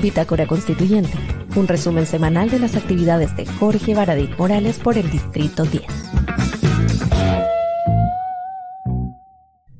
Bitácora Constituyente, un resumen semanal de las actividades de Jorge Baradit Morales por el Distrito 10.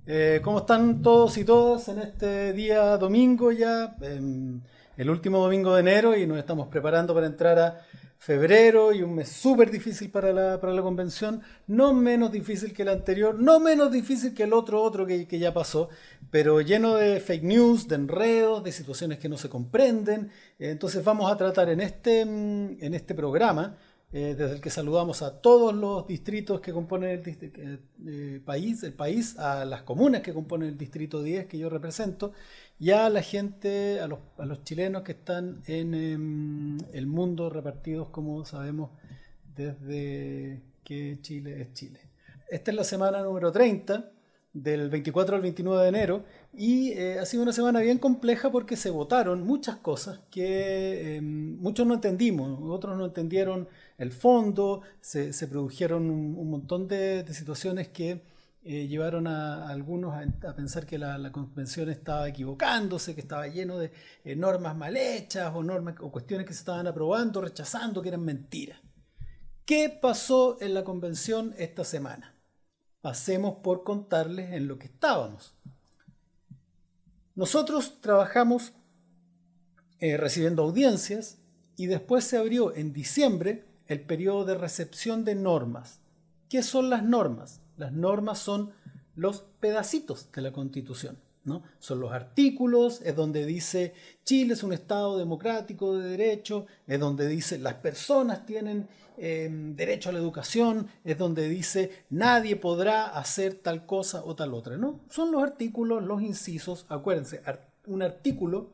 Eh, ¿Cómo están todos y todas en este día domingo ya? em, el último domingo de enero y nos estamos preparando para entrar a febrero y un mes súper difícil para la, para la convención, no menos difícil que el anterior, no menos difícil que el otro otro que, que ya pasó, pero lleno de fake news, de enredos, de situaciones que no se comprenden. Eh, Entonces vamos a tratar en este, mm, en este programa, eh, desde el que saludamos a todos los distritos que componen el eh, país, el país, a las comunas que componen el distrito 10 que yo represento, y a la gente, a los, a los chilenos que están en em, el mundo repartidos, como sabemos, desde que Chile es Chile. Esta es la semana número 30, del 24 al 29 de enero, y eh, ha sido una semana bien compleja porque se votaron muchas cosas que eh, muchos no entendimos, otros no entendieron el fondo, se, se produjeron un, un montón de, de situaciones que eh, llevaron a, algunos a, pensar que la, la convención estaba equivocándose, que estaba lleno de eh, normas mal hechas o, normas, o cuestiones que se estaban aprobando, rechazando, que eran mentiras. ¿Qué pasó en la convención esta semana? Pasemos por contarles en lo que estábamos. Nosotros trabajamos eh, recibiendo audiencias y después se abrió en diciembre el periodo de recepción de normas. ¿Qué son las normas? Las normas son los pedacitos de la Constitución. ¿no? Son los artículos, es donde dice Chile es un Estado democrático de derecho, es donde dice las personas tienen eh, derecho a la educación, es donde dice nadie podrá hacer tal cosa o tal otra. ¿no? Son los artículos, los incisos, acuérdense, un artículo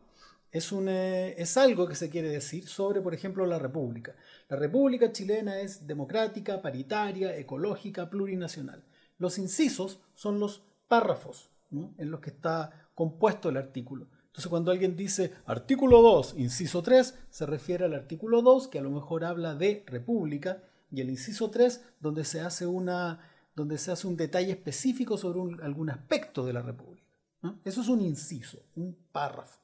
es, un, eh, es algo que se quiere decir sobre, por ejemplo, la República. La República chilena es democrática, paritaria, ecológica, plurinacional. Los incisos son los párrafos en los que está compuesto el artículo. Entonces, cuando alguien dice artículo 2, inciso 3, se refiere al artículo 2, que a lo mejor habla de República, y el inciso 3, donde se hace, una, donde se hace un detalle específico sobre algún aspecto de la República. Eso es un inciso, un párrafo.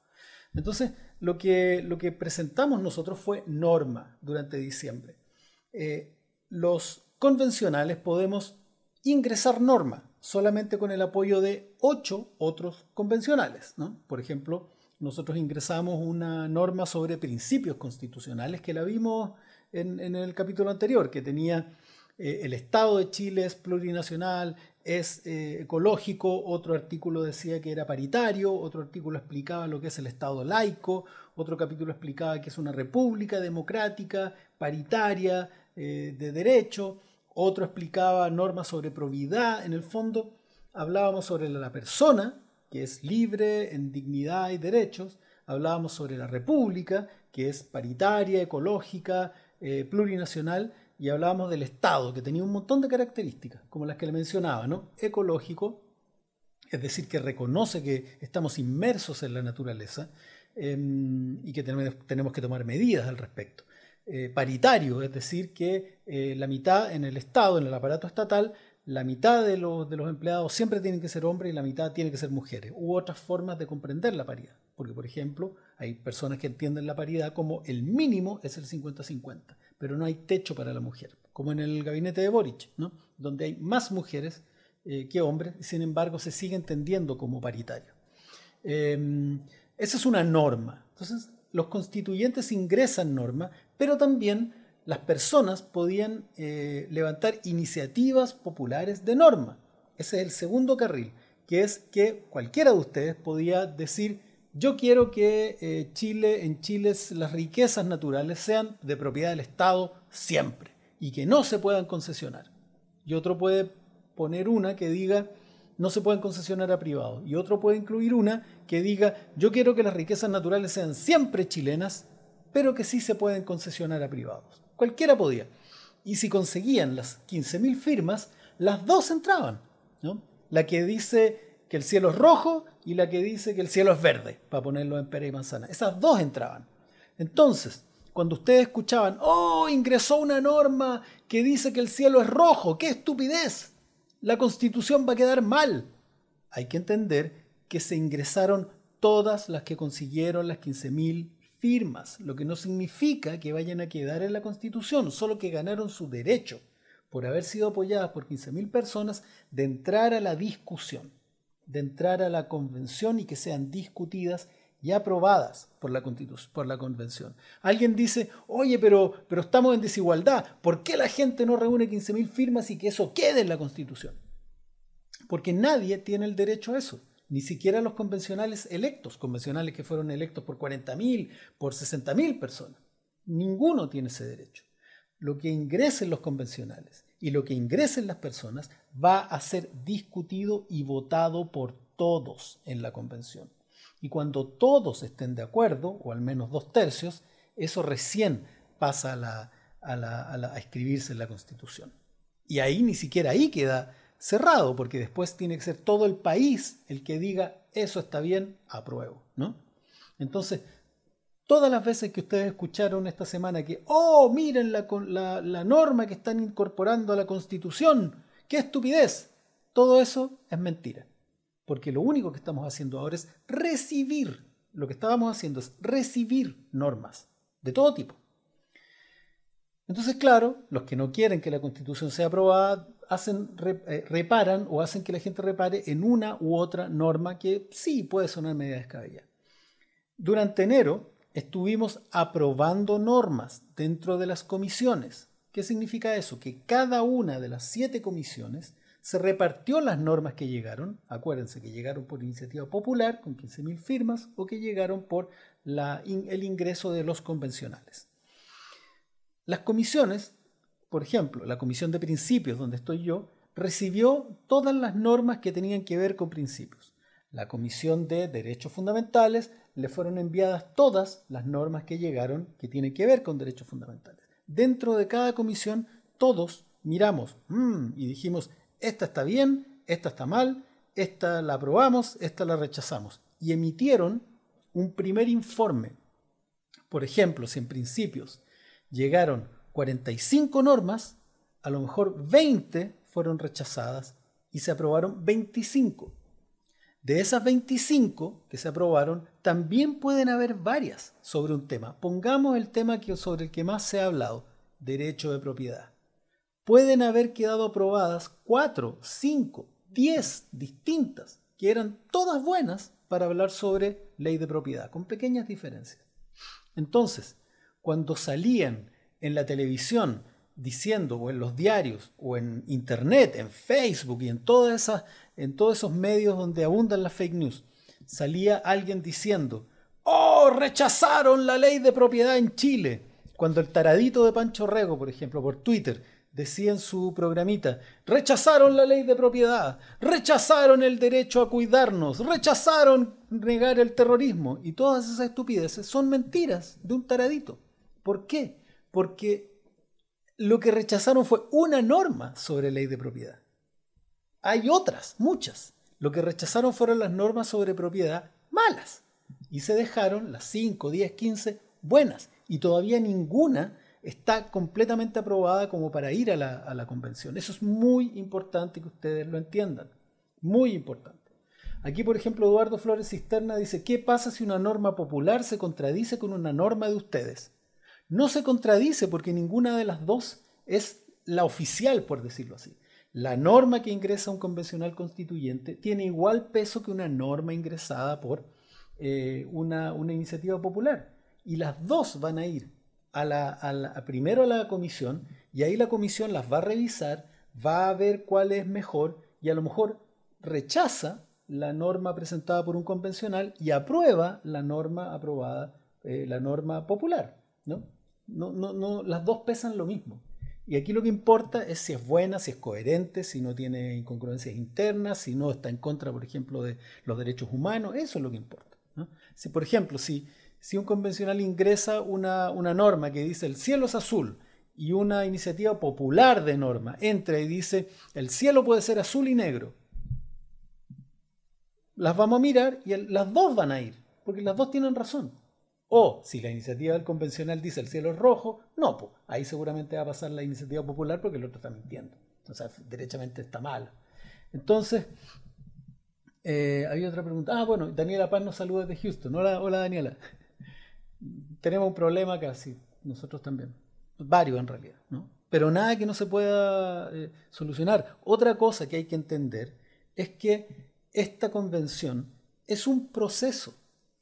Entonces, lo que, lo que presentamos nosotros fue norma durante diciembre. Eh, los convencionales podemos ingresar norma solamente con el apoyo de ocho otros convencionales. ¿no? Por ejemplo, nosotros ingresamos una norma sobre principios constitucionales que la vimos en, en el capítulo anterior, que tenía eh, el Estado de Chile es plurinacional, es eh, ecológico, otro artículo decía que era paritario, otro artículo explicaba lo que es el Estado laico, otro capítulo explicaba que es una república democrática, paritaria, eh, de derecho, otro explicaba normas sobre probidad, en el fondo hablábamos sobre la persona, que es libre en dignidad y derechos, hablábamos sobre la república, que es paritaria, ecológica, eh, plurinacional, y hablábamos del Estado, que tenía un montón de características, como las que le mencionaba, ¿no? Ecológico, es decir, que reconoce que estamos inmersos en la naturaleza eh, y que tenemos que tomar medidas al respecto. Eh, paritario, es decir, que eh, la mitad en el Estado, en el aparato estatal, la mitad de los, de los empleados siempre tienen que ser hombres y la mitad tiene que ser mujeres, u otras formas de comprender la paridad. Porque, por ejemplo, hay personas que entienden la paridad como el mínimo es el 50-50, pero no hay techo para la mujer, como en el gabinete de Boric, ¿no? donde hay más mujeres eh, que hombres, y sin embargo se sigue entendiendo como paritario. Eh, esa es una norma. Entonces, los constituyentes ingresan norma, pero también las personas podían eh, levantar iniciativas populares de norma. Ese es el segundo carril, que es que cualquiera de ustedes podía decir, yo quiero que eh, Chile, en Chile las riquezas naturales sean de propiedad del Estado siempre y que no se puedan concesionar. Y otro puede poner una que diga, no se pueden concesionar a privados. Y otro puede incluir una que diga, yo quiero que las riquezas naturales sean siempre chilenas, pero que sí se pueden concesionar a privados. Cualquiera podía. Y si conseguían las 15.000 firmas, las dos entraban. ¿no? La que dice que el cielo es rojo y la que dice que el cielo es verde, para ponerlo en pera y manzana. Esas dos entraban. Entonces, cuando ustedes escuchaban, oh, ingresó una norma que dice que el cielo es rojo, qué estupidez, la constitución va a quedar mal. Hay que entender que se ingresaron todas las que consiguieron las 15.000 firmas, lo que no significa que vayan a quedar en la constitución, solo que ganaron su derecho por haber sido apoyadas por 15.000 personas de entrar a la discusión, de entrar a la convención y que sean discutidas y aprobadas por la, por la convención. Alguien dice, oye, pero, pero estamos en desigualdad, ¿por qué la gente no reúne 15.000 firmas y que eso quede en la constitución? Porque nadie tiene el derecho a eso, ni siquiera los convencionales electos, convencionales que fueron electos por 40.000, por 60.000 personas. Ninguno tiene ese derecho. Lo que ingresen los convencionales y lo que ingresen las personas va a ser discutido y votado por todos en la convención. Y cuando todos estén de acuerdo, o al menos dos tercios, eso recién pasa a, escribirse en la Constitución. Y ahí ni siquiera ahí queda cerrado, porque después tiene que ser todo el país el que diga eso está bien, apruebo. ¿no? Entonces, todas las veces que ustedes escucharon esta semana que, oh, miren la norma que están incorporando a la Constitución, qué estupidez, todo eso es mentira porque lo único que estamos haciendo ahora es recibir, lo que estábamos haciendo es recibir normas de todo tipo. Entonces, claro, los que no quieren que la constitución sea aprobada hacen, eh, reparan o hacen que la gente repare en una u otra norma que sí puede sonar media descabellada. Durante enero estuvimos aprobando normas dentro de las comisiones. ¿Qué significa eso? Que cada una de las siete comisiones se repartió las normas que llegaron, acuérdense que llegaron por iniciativa popular con 15.000 firmas o que llegaron por el ingreso de los convencionales. Las comisiones, por ejemplo, la comisión de principios donde estoy yo, recibió todas las normas que tenían que ver con principios. La comisión de derechos fundamentales le fueron enviadas todas las normas que llegaron que tienen que ver con derechos fundamentales. Dentro de cada comisión todos miramos mm", y dijimos, esta está bien, esta está mal, esta la aprobamos, esta la rechazamos. Y emitieron un primer informe. Por ejemplo, si en principios llegaron 45 normas, a lo mejor 20 fueron rechazadas y se aprobaron 25. De esas 25 que se aprobaron, también pueden haber varias sobre un tema. Pongamos el tema sobre el que más se ha hablado, derecho de propiedad pueden haber quedado aprobadas cuatro, cinco, diez distintas, que eran todas buenas para hablar sobre ley de propiedad, con pequeñas diferencias. Entonces, cuando salían en la televisión diciendo, o en los diarios, o en internet, en Facebook y en, en todos esos medios donde abundan las fake news, salía alguien diciendo, oh, rechazaron la ley de propiedad en Chile. Cuando el taradito de Pancho Rego, por ejemplo, por Twitter, decía en su programita, rechazaron la ley de propiedad, rechazaron el derecho a cuidarnos, rechazaron negar el terrorismo y todas esas estupideces son mentiras de un taradito. ¿Por qué? Porque lo que rechazaron fue una norma sobre ley de propiedad. Hay otras, muchas. Lo que rechazaron fueron las normas sobre propiedad malas y se dejaron las 5, 10, 15 buenas y todavía ninguna está completamente aprobada como para ir a la, convención. Eso es muy importante que ustedes lo entiendan. Muy importante. Aquí, por ejemplo, Eduardo Flores Cisterna dice, ¿qué pasa si una norma popular se contradice con una norma de ustedes? No se contradice porque ninguna de las dos es la oficial, por decirlo así. La norma que ingresa un convencional constituyente tiene igual peso que una norma ingresada por eh, una, una iniciativa popular. Y las dos van a ir a la, primero a la comisión y ahí la comisión las va a revisar, va a ver cuál es mejor y a lo mejor rechaza la norma presentada por un convencional y aprueba la norma aprobada, eh, la norma popular. ¿no? No, no, no, las dos pesan lo mismo. Y aquí lo que importa es si es buena, si es coherente, si no tiene incongruencias internas, si no está en contra, por ejemplo, de los derechos humanos. Eso es lo que importa. Si, por ejemplo, si, si un convencional ingresa una, norma que dice el cielo es azul y una iniciativa popular de norma entra y dice el cielo puede ser azul y negro, las vamos a mirar y las dos van a ir, porque las dos tienen razón. O si la iniciativa del convencional dice el cielo es rojo, no, pues ahí seguramente va a pasar la iniciativa popular porque el otro está mintiendo. O sea, derechamente está mal. Entonces, eh, había otra pregunta. Ah, bueno, Daniela Paz nos saluda desde Houston. Hola, hola Daniela. Tenemos un problema casi, nosotros también. Varios en realidad, ¿no? Pero nada que no se pueda eh, solucionar. Otra cosa que hay que entender es que esta convención es un proceso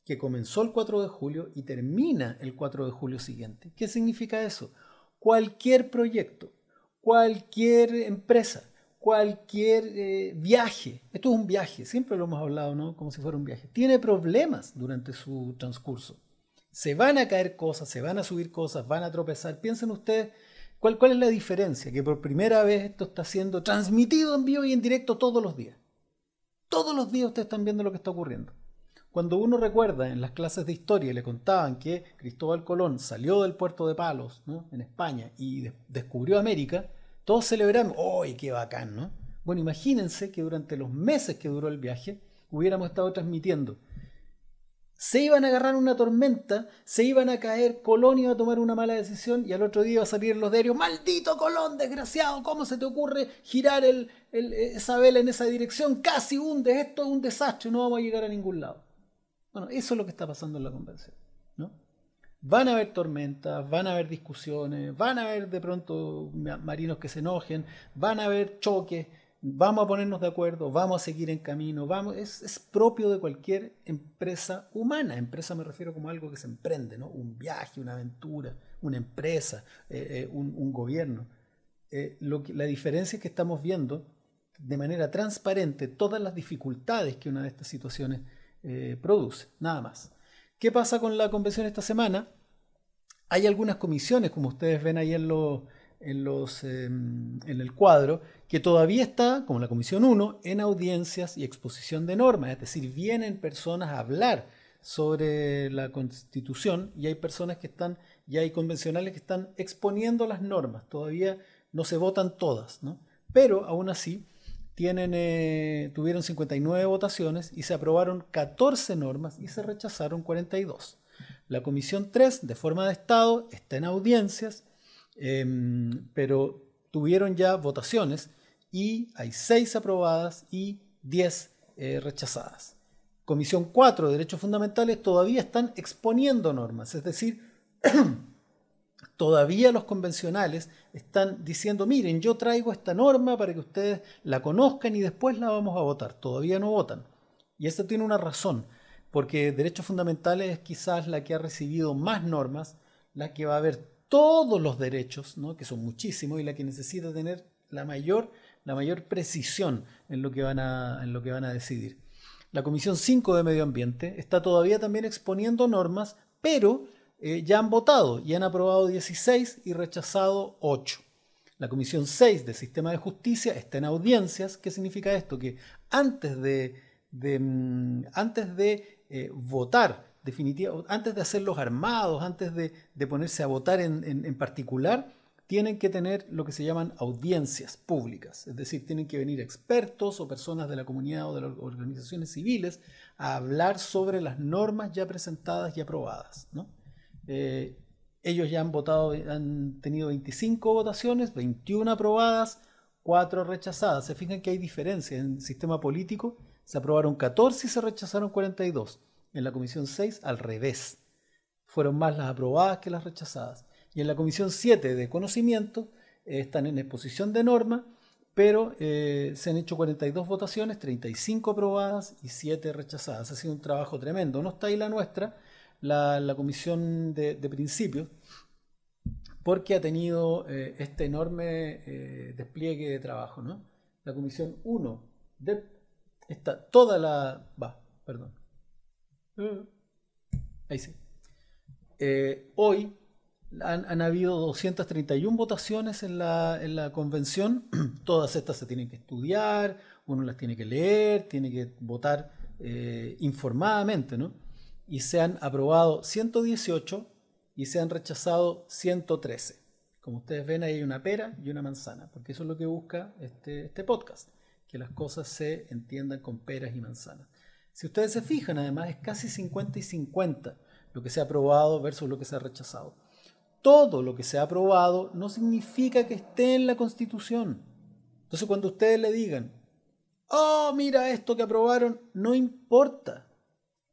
que comenzó el 4 de julio y termina el 4 de julio siguiente. ¿Qué significa eso? Cualquier proyecto, cualquier empresa, cualquier eh, viaje, esto es un viaje, siempre lo hemos hablado, ¿no? Como si fuera un viaje, tiene problemas durante su transcurso. Se van a caer cosas, se van a subir cosas, van a tropezar. Piensen ustedes, ¿cuál, es la diferencia? Que por primera vez esto está siendo transmitido en vivo y en directo todos los días. Todos los días ustedes están viendo lo que está ocurriendo. Cuando uno recuerda en las clases de historia le contaban que Cristóbal Colón salió del puerto de Palos, en España, y descubrió América, todos celebraron, ¡ay, qué bacán! ¿no? Bueno, imagínense que durante los meses que duró el viaje hubiéramos estado transmitiendo. Se iban a agarrar una tormenta, se iban a caer, Colón iba a tomar una mala decisión y al otro día iba a salir los diarios, maldito Colón, desgraciado, ¿cómo se te ocurre girar el, esa vela en esa dirección? Casi hunde, esto es un desastre, no vamos a llegar a ningún lado. Bueno, eso es lo que está pasando en la convención. ¿no? Van a haber tormentas, van a haber discusiones, van a haber de pronto marinos que se enojen, van a haber choques, vamos a ponernos de acuerdo, vamos a seguir en camino, vamos, es, propio de cualquier empresa humana. Empresa me refiero como algo que se emprende, ¿no? un viaje, una aventura, una empresa, eh, eh, un, gobierno. Eh, lo que, la diferencia es que estamos viendo de manera transparente todas las dificultades que una de estas situaciones produce, nada más. ¿Qué pasa con la convención esta semana? Hay algunas comisiones, como ustedes ven ahí en, em, en el cuadro, que todavía está, como la comisión 1, en audiencias y exposición de normas, es decir, vienen personas a hablar sobre la constitución y hay personas que están, y hay convencionales que están exponiendo las normas, todavía no se votan todas, ¿no? pero aún así tienen, eh, tuvieron 59 votaciones y se aprobaron 14 normas y se rechazaron 42. La Comisión 3, de forma de Estado, está en audiencias, em, pero tuvieron ya votaciones y hay 6 aprobadas y 10 eh, rechazadas. Comisión 4, de Derechos Fundamentales, todavía están exponiendo normas, es decir, todavía los convencionales están diciendo, miren, yo traigo esta norma para que ustedes la conozcan y después la vamos a votar. Todavía no votan. Y esto tiene una razón, porque derechos fundamentales es quizás la que ha recibido más normas, la que va a ver todos los derechos, ¿no? que son muchísimos, y la que necesita tener la mayor, la mayor precisión en lo, que van a, en lo que van a decidir. La Comisión 5 de Medio Ambiente está todavía también exponiendo normas, pero eh, ya han votado y han aprobado 16 y rechazado 8. La Comisión 6 del Sistema de Justicia está en audiencias. ¿Qué significa esto? Que antes de, mm, antes de eh, votar, definitiva, antes de hacer los armados, antes de, ponerse a votar en, particular, tienen que tener lo que se llaman audiencias públicas. Es decir, tienen que venir expertos o personas de la comunidad o de las organizaciones civiles a hablar sobre las normas ya presentadas y aprobadas. ¿no? Eh, ellos ya han votado, han tenido 25 votaciones, 21 aprobadas, 4 rechazadas. Se fijan que hay diferencia. En el sistema político se aprobaron 14 y se rechazaron 42. En la Comisión 6, al revés. Fueron más las aprobadas que las rechazadas. Y en la Comisión 7 de Conocimiento eh, están en exposición de norma, pero eh, se han hecho 42 votaciones, 35 aprobadas y 7 rechazadas. Ha sido un trabajo tremendo. No está ahí la nuestra, la, comisión de, principios, porque ha tenido eh, este enorme despliegue de trabajo. ¿no? La comisión 1 de está toda la... Va, perdón. Ahí sí. Eh, hoy han, habido 231 votaciones en la, en la, convención. Todas estas se tienen que estudiar, uno las tiene que leer, tiene que votar informadamente, ¿no? y se han aprobado 118 y se han rechazado 113. Como ustedes ven, ahí hay una pera y una manzana, porque eso es lo que busca este, este podcast, que las cosas se entiendan con peras y manzanas. Si ustedes se fijan, además, es casi 50 y 50 lo que se ha aprobado versus lo que se ha rechazado. Todo lo que se ha aprobado no significa que esté en la Constitución. Entonces cuando ustedes le digan, oh, mira esto que aprobaron, no importa,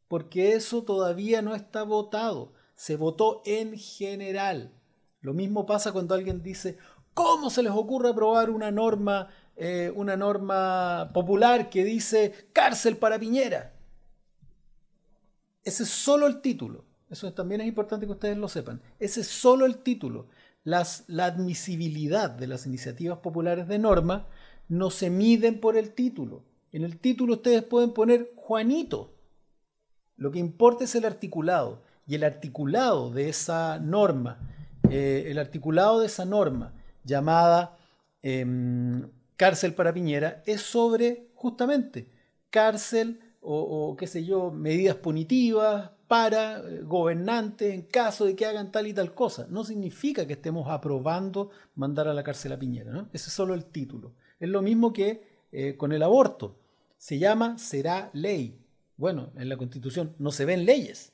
porque eso todavía no está votado. Se votó en general. Lo mismo pasa cuando alguien dice, ¿cómo se les ocurre aprobar una norma, eh, una norma popular que dice cárcel para Piñera? Ese es solo el título. Eso también es importante que ustedes lo sepan. Ese es solo el título. La admisibilidad de las iniciativas populares de norma no se miden por el título. En el título ustedes pueden poner Juanito. Lo que importa es el articulado. Y el articulado de esa norma, eh, el articulado de esa norma llamada em, cárcel para Piñera es sobre justamente cárcel o, qué sé yo, medidas punitivas para eh, gobernantes en caso de que hagan tal y tal cosa. No significa que estemos aprobando mandar a la cárcel a Piñera. ¿no? Ese es solo el título. Es lo mismo que eh, con el aborto. Se llama será ley. Bueno, en la Constitución no se ven leyes.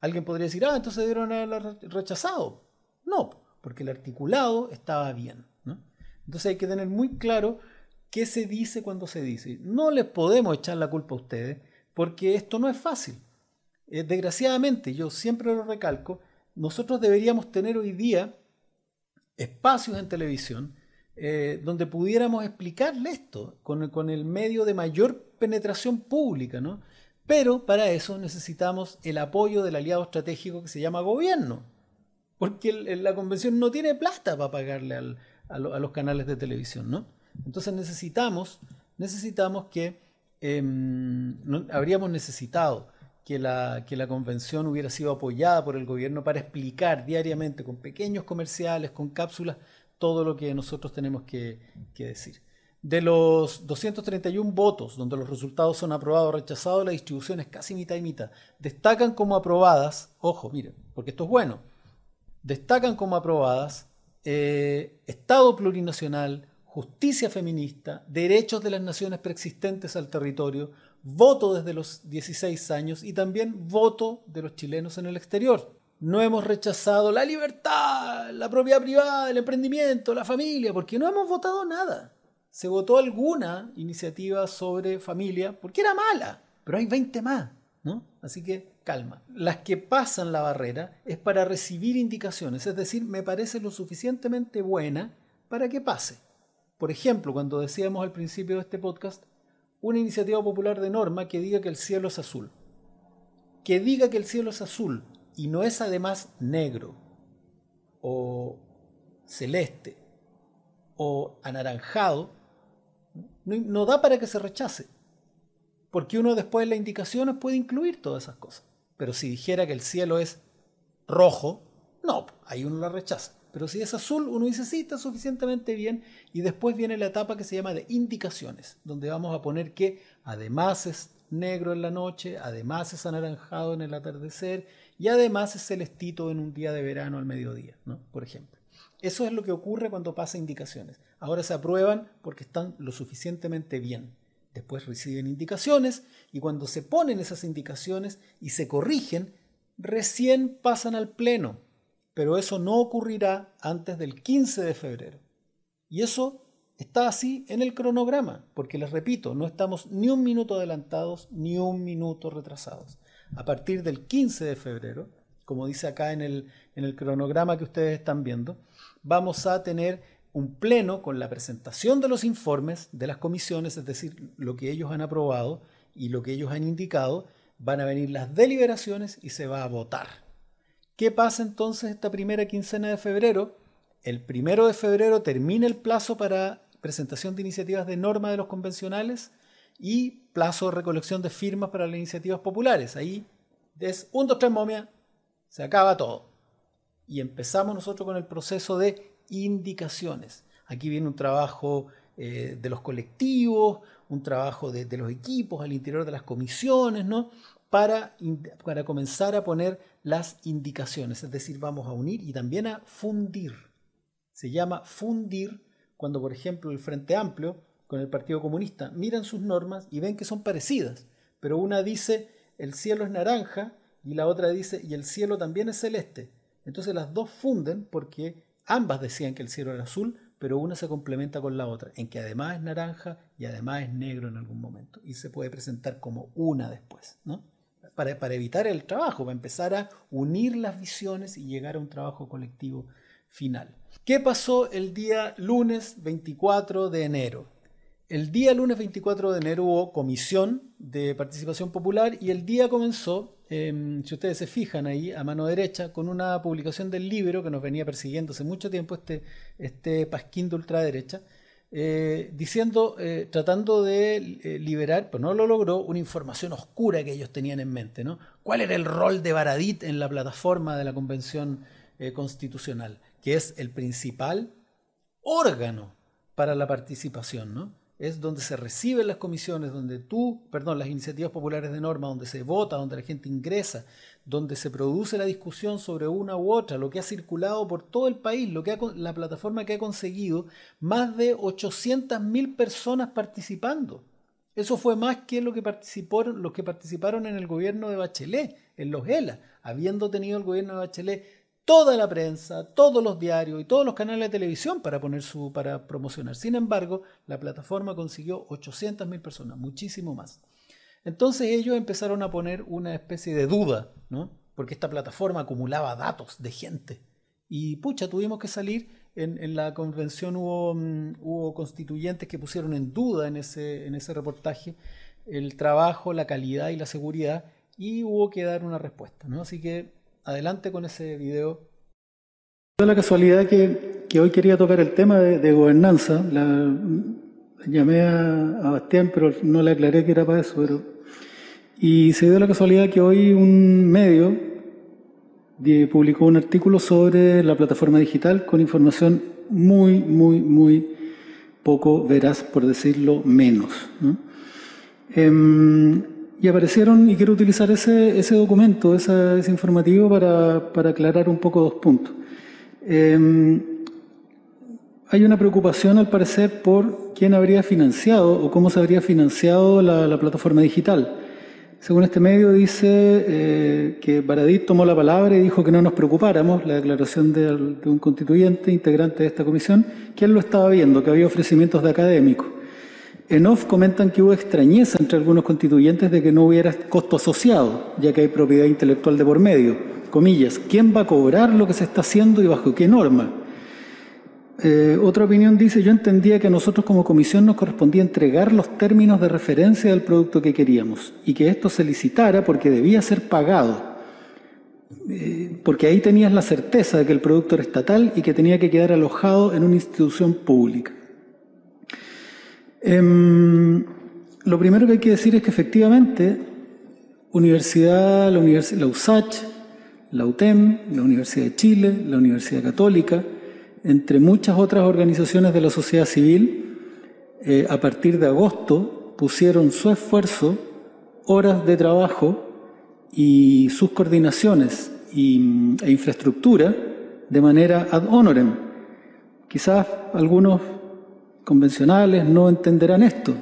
Alguien podría decir, ah, entonces dieron a rechazado. No, porque el articulado estaba bien. Entonces hay que tener muy claro qué se dice cuando se dice. No les podemos echar la culpa a ustedes, porque esto no es fácil. Eh, desgraciadamente, yo siempre lo recalco, nosotros deberíamos tener hoy día espacios en televisión eh, donde pudiéramos explicarle esto con, con, el medio de mayor penetración pública, ¿no? Pero para eso necesitamos el apoyo del aliado estratégico que se llama gobierno, porque la convención no tiene plata para pagarle a, los canales de televisión, ¿no? Entonces necesitamos, necesitamos que, em, habríamos necesitado que la, que la convención hubiera sido apoyada por el gobierno para explicar diariamente con pequeños comerciales, con cápsulas, todo lo que nosotros tenemos que, decir. De los 231 votos, donde los resultados son aprobados o rechazados, la distribución es casi mitad y mitad. Destacan como aprobadas, ojo, miren, porque esto es bueno, destacan como aprobadas eh, Estado plurinacional, justicia feminista, derechos de las naciones preexistentes al territorio, voto desde los 16 años y también voto de los chilenos en el exterior. No hemos rechazado la libertad, la propiedad privada, el emprendimiento, la familia, porque no hemos votado nada. Se votó alguna iniciativa sobre familia porque era mala, pero hay 20 más, ¿no? Así que calma. Las que pasan la barrera es para recibir indicaciones, es decir, me parece lo suficientemente buena para que pase. Por ejemplo, cuando decíamos al principio de este podcast, una iniciativa popular de norma que diga que el cielo es azul. Que diga que el cielo es azul y no es además negro o celeste o anaranjado, no, da para que se rechace. Porque uno después en las indicaciones puede incluir todas esas cosas. Pero si dijera que el cielo es rojo, no, ahí uno la rechaza. Pero si es azul, uno dice sí, está suficientemente bien. Y después viene la etapa que se llama de indicaciones, donde vamos a poner que además es negro en la noche, además es anaranjado en el atardecer y además es celestito en un día de verano al mediodía, por ejemplo. Eso es lo que ocurre cuando pasa indicaciones. Ahora se aprueban porque están lo suficientemente bien. Después reciben indicaciones y cuando se ponen esas indicaciones y se corrigen, recién pasan al pleno. Pero eso no ocurrirá antes del 15 de febrero. Y eso está así en el cronograma, porque les repito, no estamos ni un minuto adelantados ni un minuto retrasados a partir del 15 de febrero, como dice acá en el, en el cronograma que ustedes están viendo, vamos a tener un pleno con la presentación de los informes de las comisiones, es decir, lo que ellos han aprobado y lo que ellos han indicado, van a venir las deliberaciones y se va a votar. ¿Qué pasa entonces esta primera quincena de febrero? El primero de febrero termina el plazo para presentación de iniciativas de norma de los convencionales y plazo de recolección de firmas para las iniciativas populares. Ahí es un, dos, tres momia, se acaba todo. Y empezamos nosotros con el proceso de indicaciones. Aquí viene un trabajo eh, de los colectivos, un trabajo de, los equipos al interior de las comisiones, ¿no? Para, para comenzar a poner las indicaciones, es decir, vamos a unir y también a fundir. Se llama fundir cuando, por ejemplo, el Frente Amplio con el Partido Comunista, miran sus normas y ven que son parecidas, pero una dice el cielo es naranja y la otra dice, y el cielo también es celeste. Entonces las dos funden porque ambas decían que el cielo era azul, pero una se complementa con la otra, en que además es naranja y además es negro en algún momento, y se puede presentar como una después, ¿no? Para, evitar el trabajo, para empezar a unir las visiones y llegar a un trabajo colectivo final. ¿Qué pasó el día lunes 24 de enero? El día lunes 24 de enero hubo comisión de participación popular y el día comenzó, em, si ustedes se fijan ahí a mano derecha, con una publicación del libro que nos venía persiguiendo hace mucho tiempo, este, este pasquín de ultraderecha, eh, diciendo, eh, tratando de eh, liberar, pero no lo logró, una información oscura que ellos tenían en mente. ¿no? ¿Cuál era el rol de Baradit en la plataforma de la Convención Constitucional? Que es el principal órgano para la participación, ¿no? Es donde se reciben las comisiones, donde tú, perdón, las iniciativas populares de norma, donde se vota, donde la gente ingresa, donde se produce la discusión sobre una u otra, lo que ha circulado por todo el país, lo que ha, la plataforma que ha conseguido más de 800.000 personas participando. Eso fue más que lo que participaron, los que participaron en el gobierno de Bachelet, en los ELA, habiendo tenido el gobierno de Bachelet toda la prensa, todos los diarios y todos los canales de televisión para, poner su, para promocionar. Sin embargo, la plataforma consiguió 800.000 personas, muchísimo más. Entonces ellos empezaron a poner una especie de duda, ¿no? porque esta plataforma acumulaba datos de gente. Y pucha, tuvimos que salir, en, la convención hubo, mm, hubo, constituyentes que pusieron en duda en ese, en ese reportaje el trabajo, la calidad y la seguridad, y hubo que dar una respuesta. ¿no? Así que adelante con ese video. La casualidad que, hoy quería tocar el tema de, gobernanza, la, llamé a, a, Bastián, pero no le aclaré que era para eso. Y se dio la casualidad que hoy un medio publicó un artículo sobre la plataforma digital con información muy, muy, muy poco veraz, por decirlo menos. ¿no? Em, y aparecieron, y quiero utilizar ese, ese documento, ese, informativo, para, para, aclarar un poco dos puntos. Eh, hay una preocupación, al parecer, por quién habría financiado o cómo se habría financiado la, la plataforma digital. Según este medio, dice eh, que Baradit tomó la palabra y dijo que no nos preocupáramos, la declaración de, de un constituyente integrante de esta comisión, que él lo estaba viendo, que había ofrecimientos de académicos. En off comentan que hubo extrañeza entre algunos constituyentes de que no hubiera costo asociado, ya que hay propiedad intelectual de por medio. Comillas, ¿quién va a cobrar lo que se está haciendo y bajo qué norma? Eh, otra opinión dice, yo entendía que a nosotros como comisión nos correspondía entregar los términos de referencia del producto que queríamos y que esto se licitara porque debía ser pagado. Eh, porque ahí tenías la certeza de que el producto era estatal y que tenía que quedar alojado en una institución pública. Eh, lo primero que hay que decir es que efectivamente universidad, la, universidad, la USACH, la UTEM, la Universidad de Chile, la Universidad Católica, entre muchas otras organizaciones de la sociedad civil, eh, a partir de agosto pusieron su esfuerzo, horas de trabajo y sus coordinaciones y, e infraestructura de manera ad honorem. Quizás algunos convencionales no entenderán esto,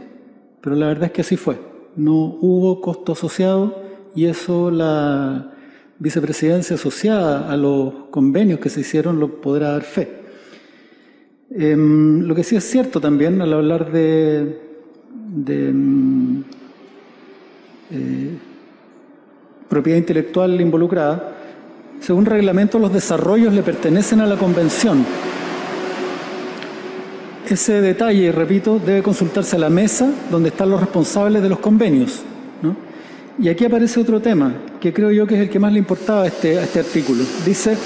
pero la verdad es que así fue. No hubo costo asociado y eso la vicepresidencia asociada a los convenios que se hicieron lo podrá dar fe. Em, lo que sí es cierto también al hablar de, em, eh, propiedad intelectual involucrada, según reglamento los desarrollos le pertenecen a la convención ese detalle, repito, debe consultarse a la mesa donde están los responsables de los convenios. ¿no? Y aquí aparece otro tema, que creo yo que es el que más le importaba a este, a este artículo. Dice,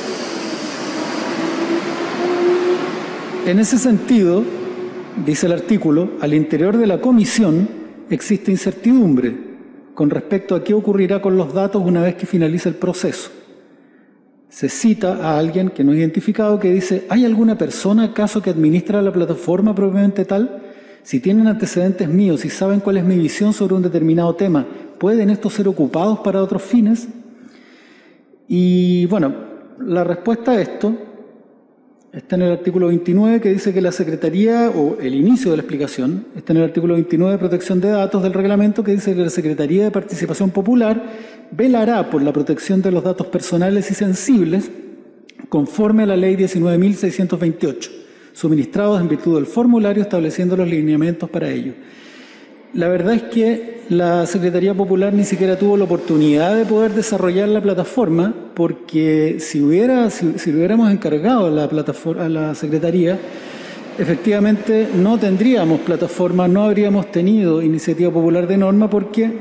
en ese sentido, dice el artículo, al interior de la comisión existe incertidumbre con respecto a qué ocurrirá con los datos una vez que finalice el proceso se cita a alguien que no es identificado que dice, ¿hay alguna persona acaso que administra la plataforma propiamente tal? Si tienen antecedentes míos y saben cuál es mi visión sobre un determinado tema, ¿pueden estos ser ocupados para otros fines? Y bueno, la respuesta a esto está en el artículo 29 que dice que la Secretaría, o el inicio de la explicación, está en el artículo 29 de protección de datos del reglamento que dice que la Secretaría de Participación Popular velará por la protección de los datos personales y sensibles conforme a la ley 19.628, suministrados en virtud del formulario estableciendo los lineamientos para ello. La verdad es que la Secretaría Popular ni siquiera tuvo la oportunidad de poder desarrollar la plataforma, porque si, hubiera, si, hubiéramos encargado la, plataforma, a la Secretaría, efectivamente no tendríamos plataforma, no habríamos tenido iniciativa popular de norma porque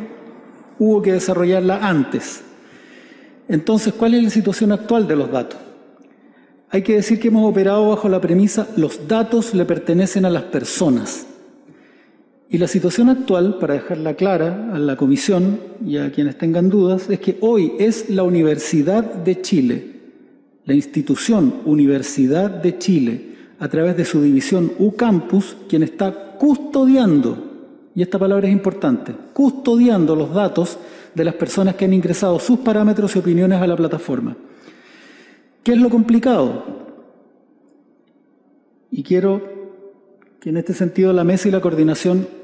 hubo que desarrollarla antes. Entonces, ¿cuál es la situación actual de los datos? Hay que decir que hemos operado bajo la premisa los datos le pertenecen a las personas. Y la situación actual, para dejarla clara a la comisión y a quienes tengan dudas, es que hoy es la Universidad de Chile, la institución Universidad de Chile, a través de su división UCampus, quien está custodiando, y esta palabra es importante, custodiando los datos de las personas que han ingresado sus parámetros y opiniones a la plataforma. ¿Qué es lo complicado? Y quiero que en este sentido la mesa y la coordinación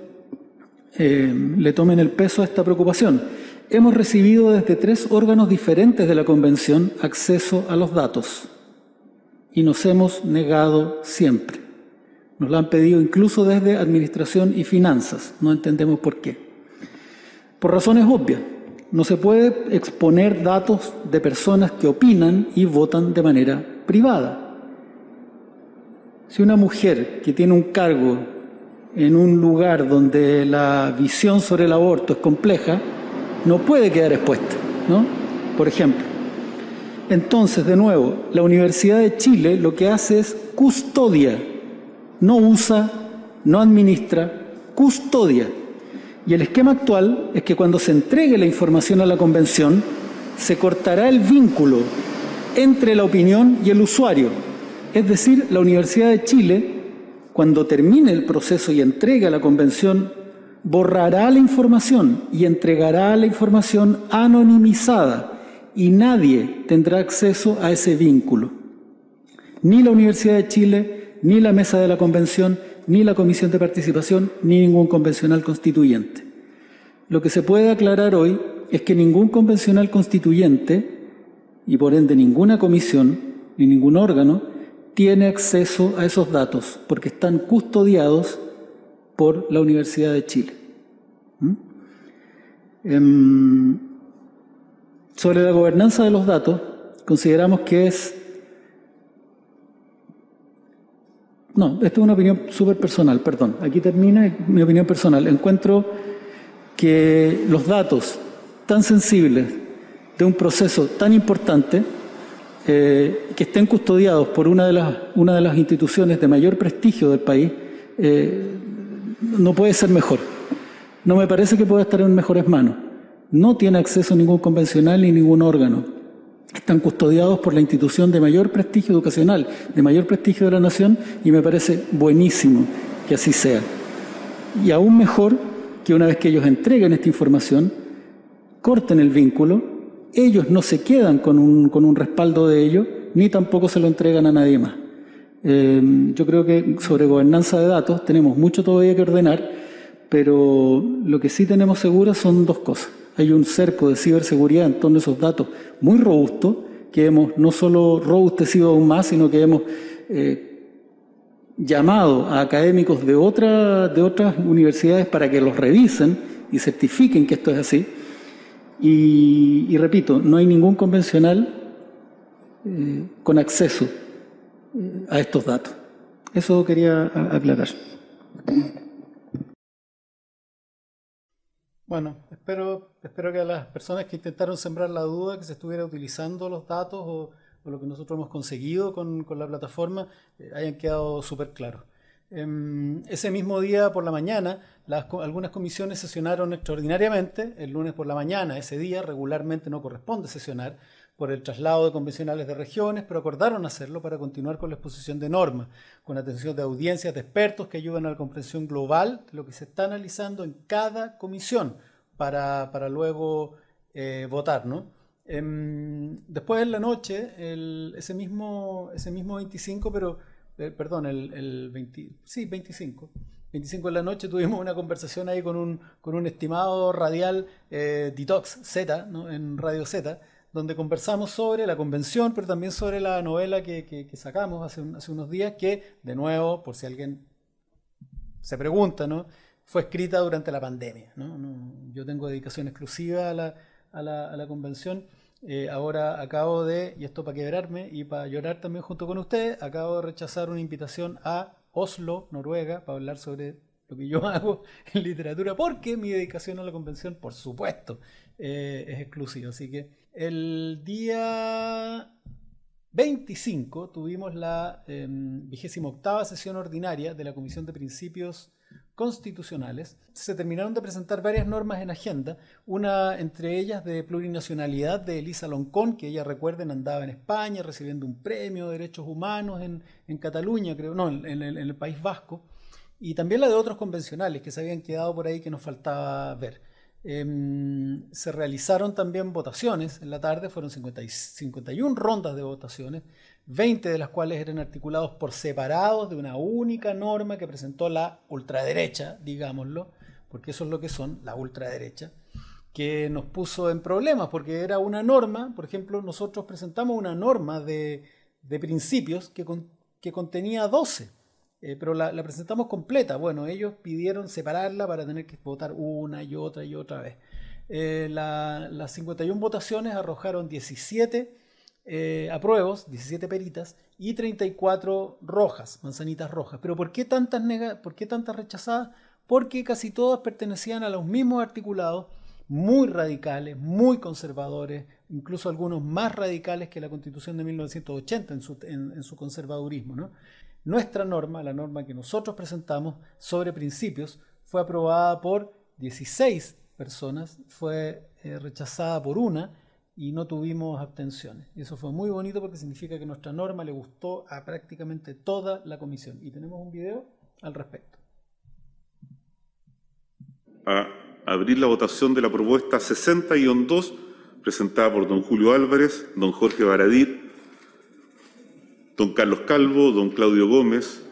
eh, le tomen el peso a esta preocupación. Hemos recibido desde tres órganos diferentes de la Convención acceso a los datos y nos hemos negado siempre. Nos lo han pedido incluso desde Administración y Finanzas. No entendemos por qué. Por razones obvias. No se puede exponer datos de personas que opinan y votan de manera privada. Si una mujer que tiene un cargo en un lugar donde la visión sobre el aborto es compleja, no puede quedar expuesta, ¿no? Por ejemplo. Entonces, de nuevo, la Universidad de Chile lo que hace es custodia, no usa, no administra, custodia. Y el esquema actual es que cuando se entregue la información a la convención, se cortará el vínculo entre la opinión y el usuario. Es decir, la Universidad de Chile cuando termine el proceso y entregue a la convención, borrará la información y entregará la información anonimizada y nadie tendrá acceso a ese vínculo. Ni la Universidad de Chile, ni la mesa de la convención, ni la comisión de participación, ni ningún convencional constituyente. Lo que se puede aclarar hoy es que ningún convencional constituyente, y por ende ninguna comisión, ni ningún órgano, tiene acceso a esos datos porque están custodiados por la Universidad de Chile. ¿Mm? Em, sobre la gobernanza de los datos, consideramos que es... No, esta es una opinión súper personal, perdón. Aquí termina mi opinión personal. Encuentro que los datos tan sensibles de un proceso tan importante eh, que estén custodiados por una de, las, una de las instituciones de mayor prestigio del país, eh, no puede ser mejor. No me parece que pueda estar en mejores manos. No tiene acceso a ningún convencional ni ningún órgano. Están custodiados por la institución de mayor prestigio educacional, de mayor prestigio de la nación, y me parece buenísimo que así sea. Y aún mejor que una vez que ellos entreguen esta información, corten el vínculo ellos no se quedan con un, con un respaldo de ello, ni tampoco se lo entregan a nadie más. Eh, yo creo que sobre gobernanza de datos tenemos mucho todavía que ordenar, pero lo que sí tenemos seguro son dos cosas. Hay un cerco de ciberseguridad en torno a esos datos muy robusto, que hemos no solo robustecido aún más, sino que hemos eh, llamado a académicos de, otra, de otras universidades para que los revisen y certifiquen que esto es así. Y, repito, no hay ningún convencional eh, con acceso eh, a estos datos. Eso quería aclarar. Bueno, espero, espero que a las personas que intentaron sembrar la duda que se estuviera utilizando los datos o, lo que nosotros hemos conseguido con, con la plataforma eh, hayan quedado súper claros. Em, ese mismo día por la mañana, algunas comisiones sesionaron extraordinariamente, el lunes por la mañana, ese día regularmente no corresponde sesionar por el traslado de convencionales de regiones, pero acordaron hacerlo para continuar con la exposición de normas, con atención de audiencias de expertos que ayudan a la comprensión global de lo que se está analizando en cada comisión para, luego eh, votar. ¿no? Em, después en la noche, ese, mismo, ese mismo 25, pero, eh, perdón, el, el 20, sí, 25. 25 de la noche tuvimos una conversación ahí con un, con un estimado radial eh, Detox Z, en Radio Z, donde conversamos sobre la convención, pero también sobre la novela que, sacamos hace, hace, unos días, que, de nuevo, por si alguien se pregunta, ¿no? fue escrita durante la pandemia. yo tengo dedicación exclusiva a la, a la, a la convención. Eh, ahora acabo de, y esto para quebrarme y para llorar también junto con ustedes, acabo de rechazar una invitación a Oslo, Noruega, para hablar sobre lo que yo hago en literatura, porque mi dedicación a la convención, por supuesto, eh, es exclusiva. Así que el día 25 tuvimos la em, vigésima octava sesión ordinaria de la Comisión de Principios constitucionales, se terminaron de presentar varias normas en agenda, una entre ellas de plurinacionalidad de Elisa Loncón, que ella recuerden andaba en España recibiendo un premio de derechos humanos en, Cataluña, creo, no, en, el País Vasco, y también la de otros convencionales que se habían quedado por ahí que nos faltaba ver. Em, se realizaron también votaciones en la tarde, fueron 51 rondas de votaciones, 20 de las cuales eran articulados por separados de una única norma que presentó la ultraderecha, digámoslo, porque eso es lo que son, la ultraderecha, que nos puso en problemas, porque era una norma, por ejemplo, nosotros presentamos una norma de, principios que, que contenía 12 eh, pero la, presentamos completa. Bueno, ellos pidieron separarla para tener que votar una y otra y otra vez. Eh, las 51 votaciones arrojaron 17 eh, apruebos, 17 peritas y 34 rojas, manzanitas rojas. Pero ¿por qué tantas, ¿por qué tantas rechazadas? Porque casi todas pertenecían a los mismos articulados, muy radicales, muy conservadores, incluso algunos más radicales que la Constitución de 1980 en su, en su conservadurismo. Nuestra norma, la norma que nosotros presentamos sobre principios, fue aprobada por 16 personas, fue eh, rechazada por una y no tuvimos abstenciones. Y eso fue muy bonito porque significa que nuestra norma le gustó a prácticamente toda la comisión. Y tenemos un video al respecto. A abrir la votación de la propuesta 60-2 presentada por don Julio Álvarez, don Jorge Baradit, don Carlos Calvo, don Claudio Gómez,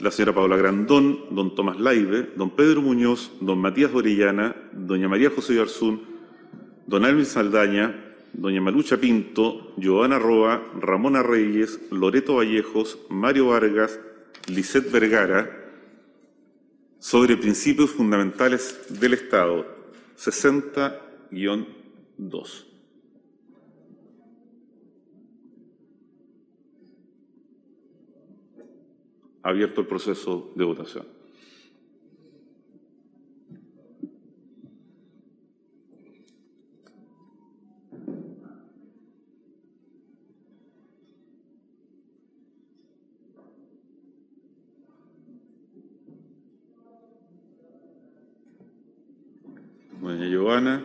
la señora Paola Grandón, don Tomás Laibe, don Pedro Muñoz, don Matías Orellana, doña María José Garzún, don Alvin Saldaña, doña Malucha Pinto, Joana Roa, Ramona Reyes, Loreto Vallejos, Mario Vargas, Lisette Vergara, sobre principios fundamentales del Estado, 60-2. abierto el proceso de votación. Giovanna,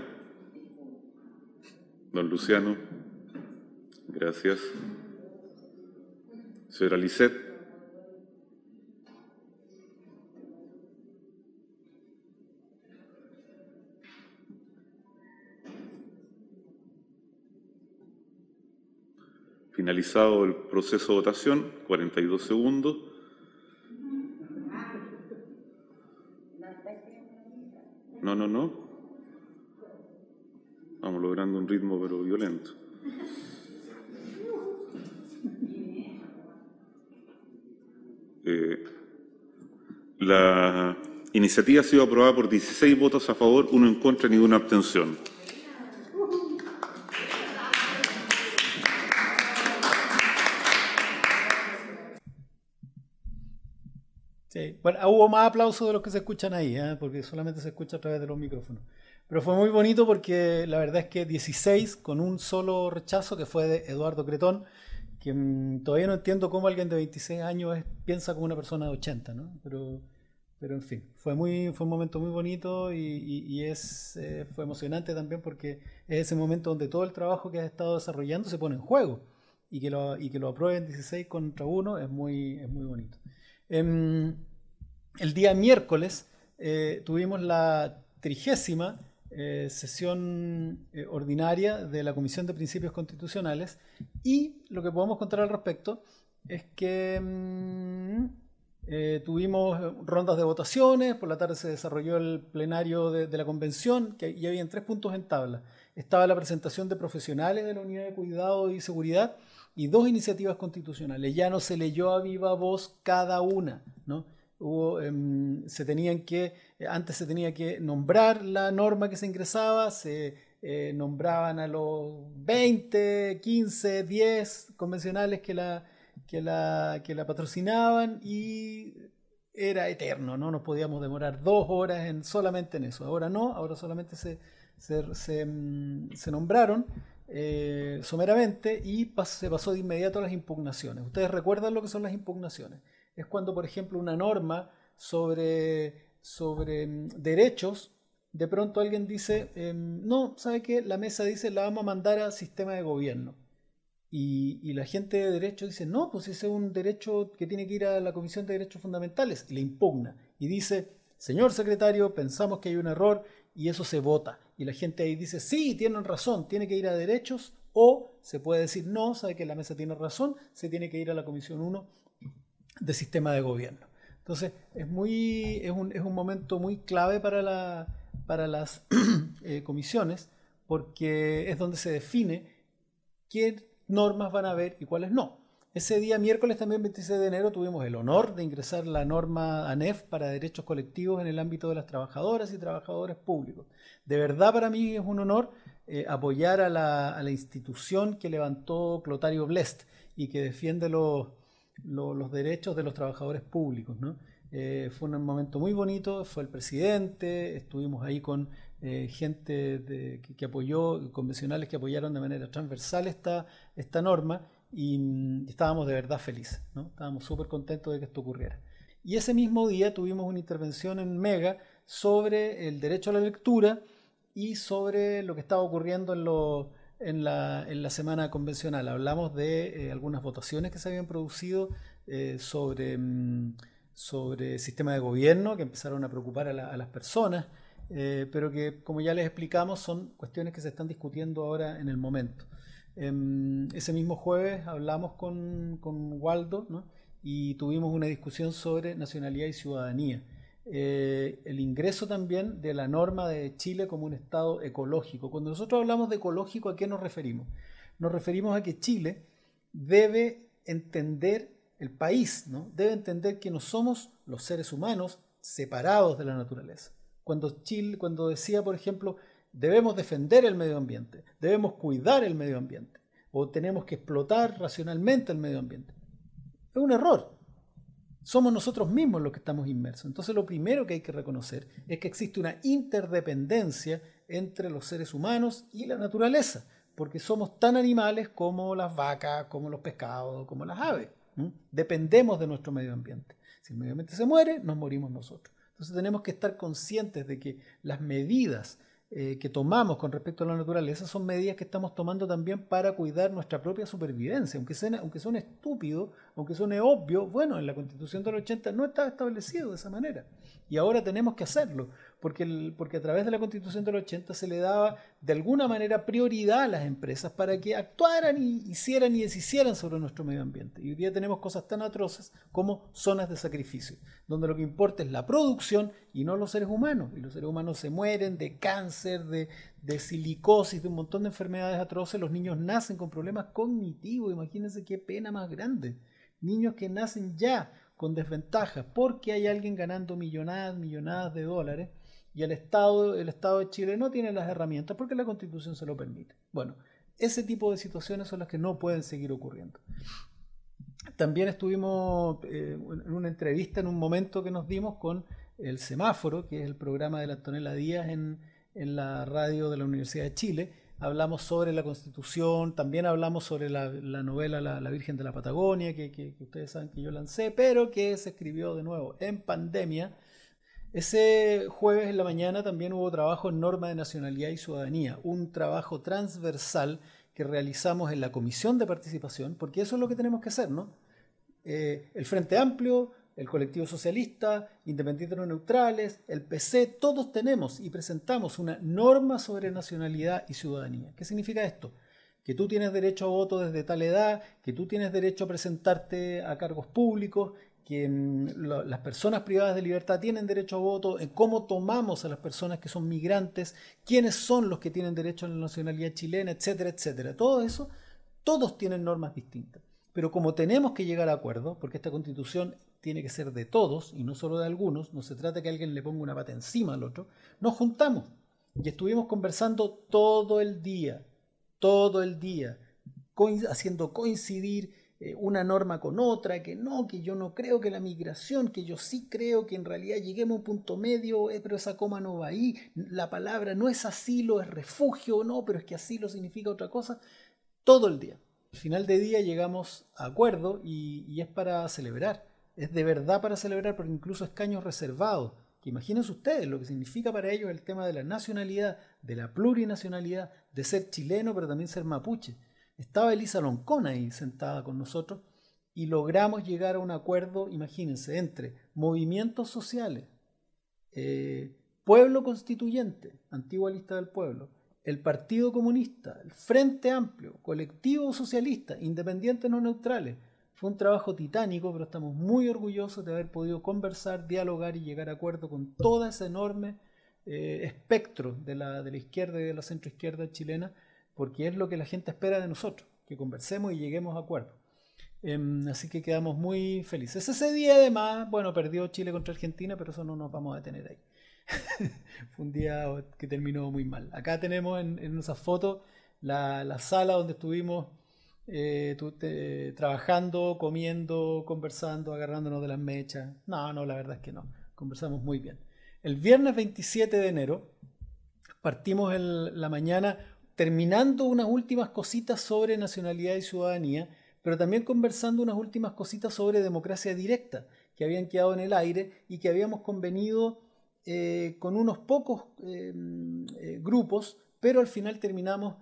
don Luciano, gracias. Señora Lisette. Finalizado el proceso de votación, 42 segundos. No, no, no. Vamos logrando un ritmo pero violento. Eh, la iniciativa ha sido aprobada por 16 votos a favor, uno en contra y ninguna abstención. Bueno, hubo más aplausos de los que se escuchan ahí, ¿eh? porque solamente se escucha a través de los micrófonos. Pero fue muy bonito porque la verdad es que 16 con un solo rechazo que fue de Eduardo Cretón, que mm, todavía no entiendo cómo alguien de 26 años piensa como una persona de 80, ¿no? Pero, pero en fin, fue, muy, fue un momento muy bonito y, es, eh, fue emocionante también porque es ese momento donde todo el trabajo que has estado desarrollando se pone en juego y que lo, y que lo aprueben 16 contra 1 es muy, es muy bonito. Em, el día miércoles eh, tuvimos la trigésima eh, sesión eh, ordinaria de la Comisión de Principios Constitucionales y lo que podemos contar al respecto es que mm, eh, tuvimos rondas de votaciones, por la tarde se desarrolló el plenario de, la convención que, y había tres puntos en tabla. Estaba la presentación de profesionales de la Unidad de Cuidado y Seguridad y dos iniciativas constitucionales. Ya no se leyó a viva voz cada una, ¿no? Em, se tenían que, antes se tenía que nombrar la norma que se ingresaba, se eh, nombraban a los 20, 15, 10 convencionales que la, que la, que la patrocinaban y era eterno, no nos podíamos demorar dos horas en, solamente en eso. Ahora no, ahora solamente se, se, em, nombraron eh, someramente y se pasó de inmediato a las impugnaciones. ¿Ustedes recuerdan lo que son las impugnaciones? Es cuando, por ejemplo, una norma sobre, sobre mm, derechos, de pronto alguien dice, em, no, ¿sabe qué? La mesa dice, la vamos a mandar al sistema de gobierno. Y, la gente de derecho dice, no, pues ese es un derecho que tiene que ir a la Comisión de Derechos Fundamentales, y le impugna. Y dice, señor secretario, pensamos que hay un error y eso se vota. Y la gente ahí dice, sí, tienen razón, tiene que ir a derechos, o se puede decir, no, sabe que la mesa tiene razón, se tiene que ir a la Comisión 1 de sistema de gobierno. Entonces, es, muy, es, un, es un momento muy clave para, la, para las eh, comisiones porque es donde se define qué normas van a haber y cuáles no. Ese día, miércoles también 26 de enero, tuvimos el honor de ingresar la norma ANEF para derechos colectivos en el ámbito de las trabajadoras y trabajadores públicos. De verdad para mí es un honor eh, apoyar a la, a la, institución que levantó Clotario Blest y que defiende los, los derechos de los trabajadores públicos. Eh, fue un momento muy bonito, fue el presidente, estuvimos ahí con eh, gente que, apoyó, convencionales que apoyaron de manera transversal esta, esta norma y, mm, estábamos de verdad felices, ¿no? estábamos súper contentos de que esto ocurriera. Y ese mismo día tuvimos una intervención en Mega sobre el derecho a la lectura y sobre lo que estaba ocurriendo en los en la, la semana convencional. Hablamos de eh, algunas votaciones que se habían producido eh, sobre, mm, sobre sistema de gobierno que empezaron a preocupar a, las personas, eh, pero que, como ya les explicamos, son cuestiones que se están discutiendo ahora en el momento. Em, ese mismo jueves hablamos con, con Waldo y tuvimos una discusión sobre nacionalidad y ciudadanía. Eh, el ingreso también de la norma de Chile como un Estado ecológico. Cuando nosotros hablamos de ecológico, ¿a qué nos referimos? Nos referimos a que Chile debe entender el país, ¿no? debe entender que no somos los seres humanos separados de la naturaleza. Cuando Chile, cuando decía, por ejemplo, debemos defender el medio ambiente, debemos cuidar el medio ambiente, o tenemos que explotar racionalmente el medio ambiente. Es un error. Somos nosotros mismos los que estamos inmersos. Entonces lo primero que hay que reconocer es que existe una interdependencia entre los seres humanos y la naturaleza, porque somos tan animales como las vacas, como los pescados, como las aves. Dependemos de nuestro medio ambiente. Si el medio ambiente se muere, nos morimos nosotros. Entonces tenemos que estar conscientes de que las medidas eh, que tomamos con respecto a la naturaleza son medidas que estamos tomando también para cuidar nuestra propia supervivencia. Aunque suene, aunque suene estúpido, aunque suene obvio, bueno, en la Constitución del 80 no estaba establecido de esa manera. Y ahora tenemos que hacerlo, porque, porque a través de la Constitución del 80 se le daba de alguna manera prioridad a las empresas para que actuaran y hicieran y deshicieran sobre nuestro medio ambiente. Y hoy día tenemos cosas tan atroces como zonas de sacrificio, donde lo que importa es la producción y no los seres humanos. Y los seres humanos se mueren de cáncer, de, de silicosis, de un montón de enfermedades atroces. Los niños nacen con problemas cognitivos, imagínense qué pena más grande. Niños que nacen ya con desventajas porque hay alguien ganando millonadas, millonadas de dólares y el Estado, el Estado de Chile no tiene las herramientas porque la Constitución se lo permite. Bueno, ese tipo de situaciones son las que no pueden seguir ocurriendo. También estuvimos eh, en una entrevista en un momento que nos dimos con el Semáforo, que es el programa de la Antonella Díaz en, en la radio de la Universidad de Chile, hablamos sobre la Constitución, también hablamos sobre la, novela la, Virgen de la Patagonia, que, ustedes saben que yo lancé, pero que se escribió de nuevo en pandemia. Ese jueves en la mañana también hubo trabajo en norma de nacionalidad y ciudadanía, un trabajo transversal que realizamos en la comisión de participación, porque eso es lo que tenemos que hacer, ¿no? Eh, el Frente Amplio el colectivo socialista, independientes neutrales, el PC, todos tenemos y presentamos una norma sobre nacionalidad y ciudadanía. ¿Qué significa esto? Que tú tienes derecho a voto desde tal edad, que tú tienes derecho a presentarte a cargos públicos, que mm, las personas privadas de libertad tienen derecho a voto, en cómo tomamos a las personas que son migrantes, quiénes son los que tienen derecho a la nacionalidad chilena, etcétera, etcétera. Todo eso, todos tienen normas distintas. Pero como tenemos que llegar a acuerdos, porque esta constitución tiene que ser de todos y no solo de algunos, no se trata de que alguien le ponga una pata encima al otro, nos juntamos y estuvimos conversando todo el día, todo el día, haciendo coincidir una norma con otra, que no, que yo no creo que la migración, que yo sí creo que en realidad lleguemos a un punto medio, eh, pero esa coma no va ahí, la palabra no es asilo, es refugio, no, pero es que asilo significa otra cosa, todo el día. Al final de día llegamos a acuerdo y, es para celebrar. Es de verdad para celebrar, porque incluso escaños reservados. Que imagínense ustedes lo que significa para ellos el tema de la nacionalidad, de la plurinacionalidad, de ser chileno, pero también ser mapuche. Estaba Elisa Loncón ahí sentada con nosotros y logramos llegar a un acuerdo, imagínense, entre movimientos sociales, eh, pueblo constituyente, antigua lista del pueblo, el Partido Comunista, el Frente Amplio, Colectivo Socialista, Independientes No Neutrales. Fue un trabajo titánico, pero estamos muy orgullosos de haber podido conversar, dialogar y llegar a acuerdo con todo ese enorme eh, espectro de la, de la izquierda y de la centroizquierda chilena, porque es lo que la gente espera de nosotros, que conversemos y lleguemos a acuerdo. Em, así que quedamos muy felices. Ese día además, bueno, perdió Chile contra Argentina, pero eso no nos vamos a detener ahí. Fue un día que terminó muy mal. Acá tenemos en, en esa foto la, sala donde estuvimos eh, trabajando, comiendo, conversando, agarrándonos de las mechas. No, no, la verdad es que no. Conversamos muy bien. El viernes 27 de enero partimos en la mañana terminando unas últimas cositas sobre nacionalidad y ciudadanía, pero también conversando unas últimas cositas sobre democracia directa que habían quedado en el aire y que habíamos convenido eh, con unos pocos eh, eh, grupos, pero al final terminamos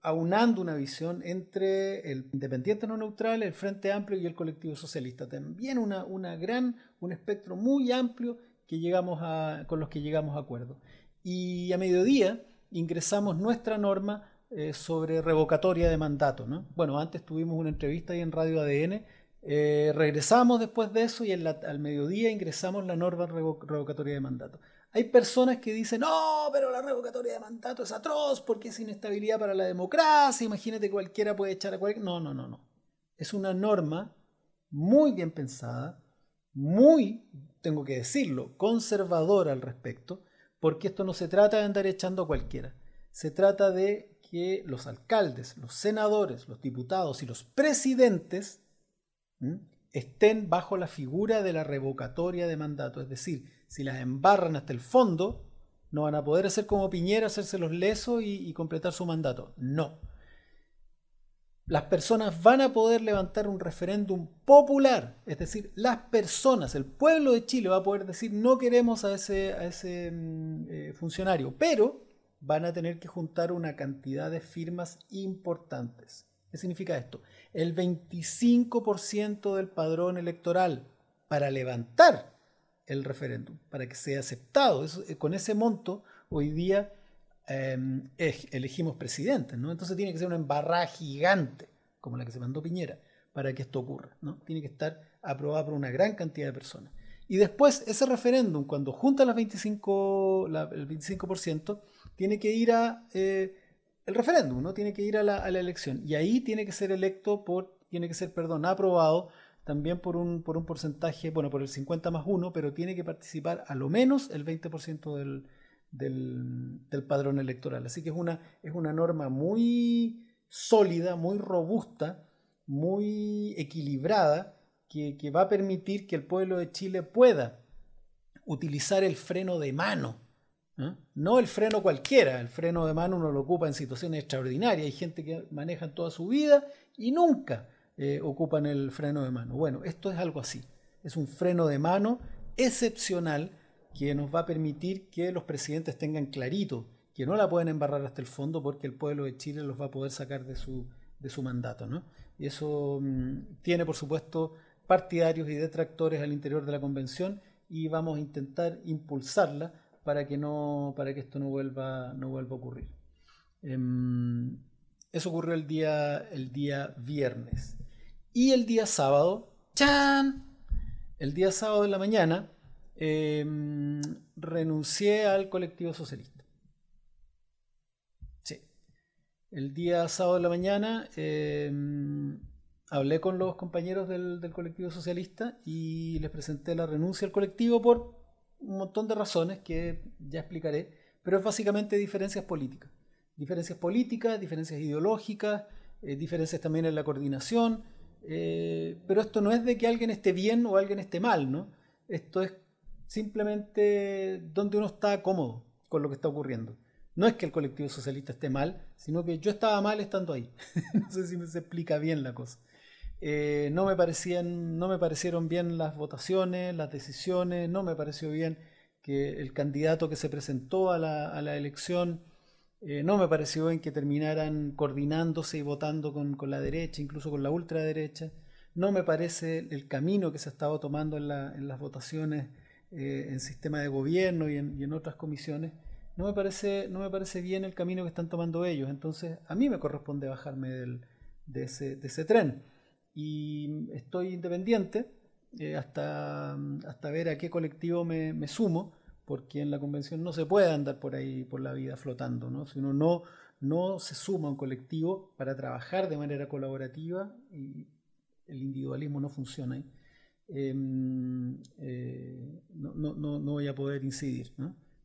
aunando una visión entre el independiente no neutral, el Frente Amplio y el colectivo socialista. También una gran, un espectro muy amplio que llegamos a, con los que llegamos a acuerdo. Y a mediodía ingresamos nuestra norma sobre revocatoria de mandato. ¿no? Bueno, antes tuvimos una entrevista ahí en Radio ADN eh, regresamos después de eso y al mediodía ingresamos la norma revocatoria de mandato. Hay personas que dicen, no, pero la revocatoria de mandato es atroz porque es inestabilidad para la democracia, imagínate cualquiera puede echar a cualquiera. No, no, no, no. Es una norma muy bien pensada, muy, tengo que decirlo, conservadora al respecto, porque esto no se trata de andar echando a cualquiera. Se trata de que los alcaldes, los senadores, los diputados y los presidentes estén bajo la figura de la revocatoria de mandato. Es decir, si las embarran hasta el fondo, no van a poder hacer como Piñera, hacerse los lesos y, y completar su mandato. No. Las personas van a poder levantar un referéndum popular, es decir, las personas, el pueblo de Chile va a poder decir no queremos a ese, mm, eh, funcionario, pero van a tener que juntar una cantidad de firmas importantes. ¿Qué significa esto? El 25% del padrón electoral para levantar el referéndum, para que sea aceptado. Eh, con ese monto, hoy día em, elegimos presidentes, ¿no? Entonces tiene que ser una embarrada gigante, como la que se mandó Piñera, para que esto ocurra, ¿no? Tiene que estar aprobada por una gran cantidad de personas. Y después, ese referéndum, cuando junta las 25, el 25%, tiene que ir a eh, el referéndum, ¿no? Tiene que ir a la, elección. Y ahí tiene que ser electo por, tiene que ser, perdón, aprobado también por un, por un porcentaje, bueno, por el 50 más 1, pero tiene que participar a lo menos el 20% del, del, padrón electoral. Así que es una, es una norma muy sólida, muy robusta, muy equilibrada, que, que va a permitir que el pueblo de Chile pueda utilizar el freno de mano ¿eh? No el freno cualquiera, el freno de mano uno lo ocupa en situaciones extraordinarias. Hay gente que maneja toda su vida y nunca eh, ocupan el freno de mano. Bueno, esto es algo así. Es un freno de mano excepcional que nos va a permitir que los presidentes tengan clarito que no la pueden embarrar hasta el fondo porque el pueblo de Chile los va a poder sacar de su, de su mandato. Y eso mm, tiene, por supuesto, partidarios y detractores al interior de la convención y vamos a intentar impulsarla para que no para que esto no vuelva no vuelva a ocurrir em, eso ocurrió el día el día viernes y el día sábado ¡chan! el día sábado en la mañana em, renuncié al colectivo socialista sí el día sábado en la mañana em, hablé con los compañeros del, colectivo socialista y les presenté la renuncia al colectivo por un montón de razones que ya explicaré, pero es básicamente diferencias políticas. Diferencias políticas, diferencias ideológicas, eh, diferencias también en la coordinación, eh, pero esto no es de que alguien esté bien o alguien esté mal, ¿no? Esto es simplemente donde uno está cómodo con lo que está ocurriendo. No es que el colectivo socialista esté mal, sino que yo estaba mal estando ahí. no sé si me explica bien la cosa. Eh, no, me parecían, no me parecieron bien las votaciones, las decisiones, no me pareció bien que el candidato que se presentó a la, elección, eh, no me pareció bien que terminaran coordinándose y votando con, la derecha, incluso con la ultraderecha. No me parece el camino que se ha estado tomando en, las votaciones eh, en sistema de gobierno y en, otras comisiones. No me, parece, no me parece bien el camino que están tomando ellos. Entonces, a mí me corresponde bajarme de, ese, de ese tren y estoy independiente eh, hasta, hasta ver a qué colectivo me, sumo, porque en la convención no se puede andar por ahí por la vida flotando, ¿no? si uno no, no se suma a un colectivo para trabajar de manera colaborativa y el individualismo no funciona ahí. Eh, no, no, no, voy a poder incidir.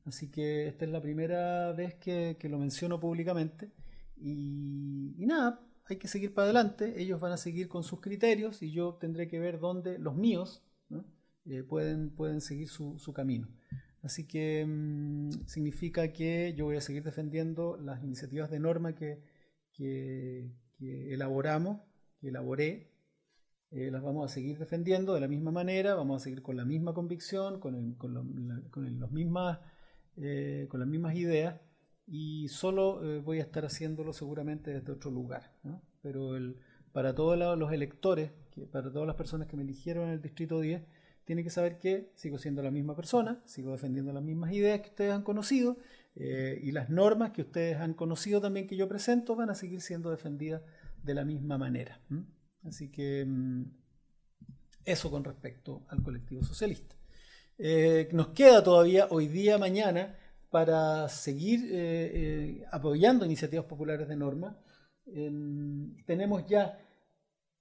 Así que esta es la primera vez que, que lo menciono públicamente. Y, y, nada, hay que seguir para adelante, ellos van a seguir con sus criterios y yo tendré que ver dónde los míos eh, pueden, pueden seguir su, camino. Así que mm, significa que yo voy a seguir defendiendo las iniciativas de norma que, elaboramos, que elaboré, eh, las vamos a seguir defendiendo de la misma manera, vamos a seguir con la misma convicción, con, con, los mismas, eh, con las mismas ideas y solo eh, voy a estar haciéndolo seguramente desde otro lugar. Pero el, para todos los electores, para todas las personas que me eligieron en el Distrito 10, tiene que saber que sigo siendo la misma persona, sigo defendiendo las mismas ideas que ustedes han conocido eh, y las normas que ustedes han conocido también que yo presento van a seguir siendo defendidas de la misma manera. Así que mm, eso con respecto al colectivo socialista. Eh, nos queda todavía hoy día, mañana, para seguir eh, eh, apoyando iniciativas populares de norma. tenemos ya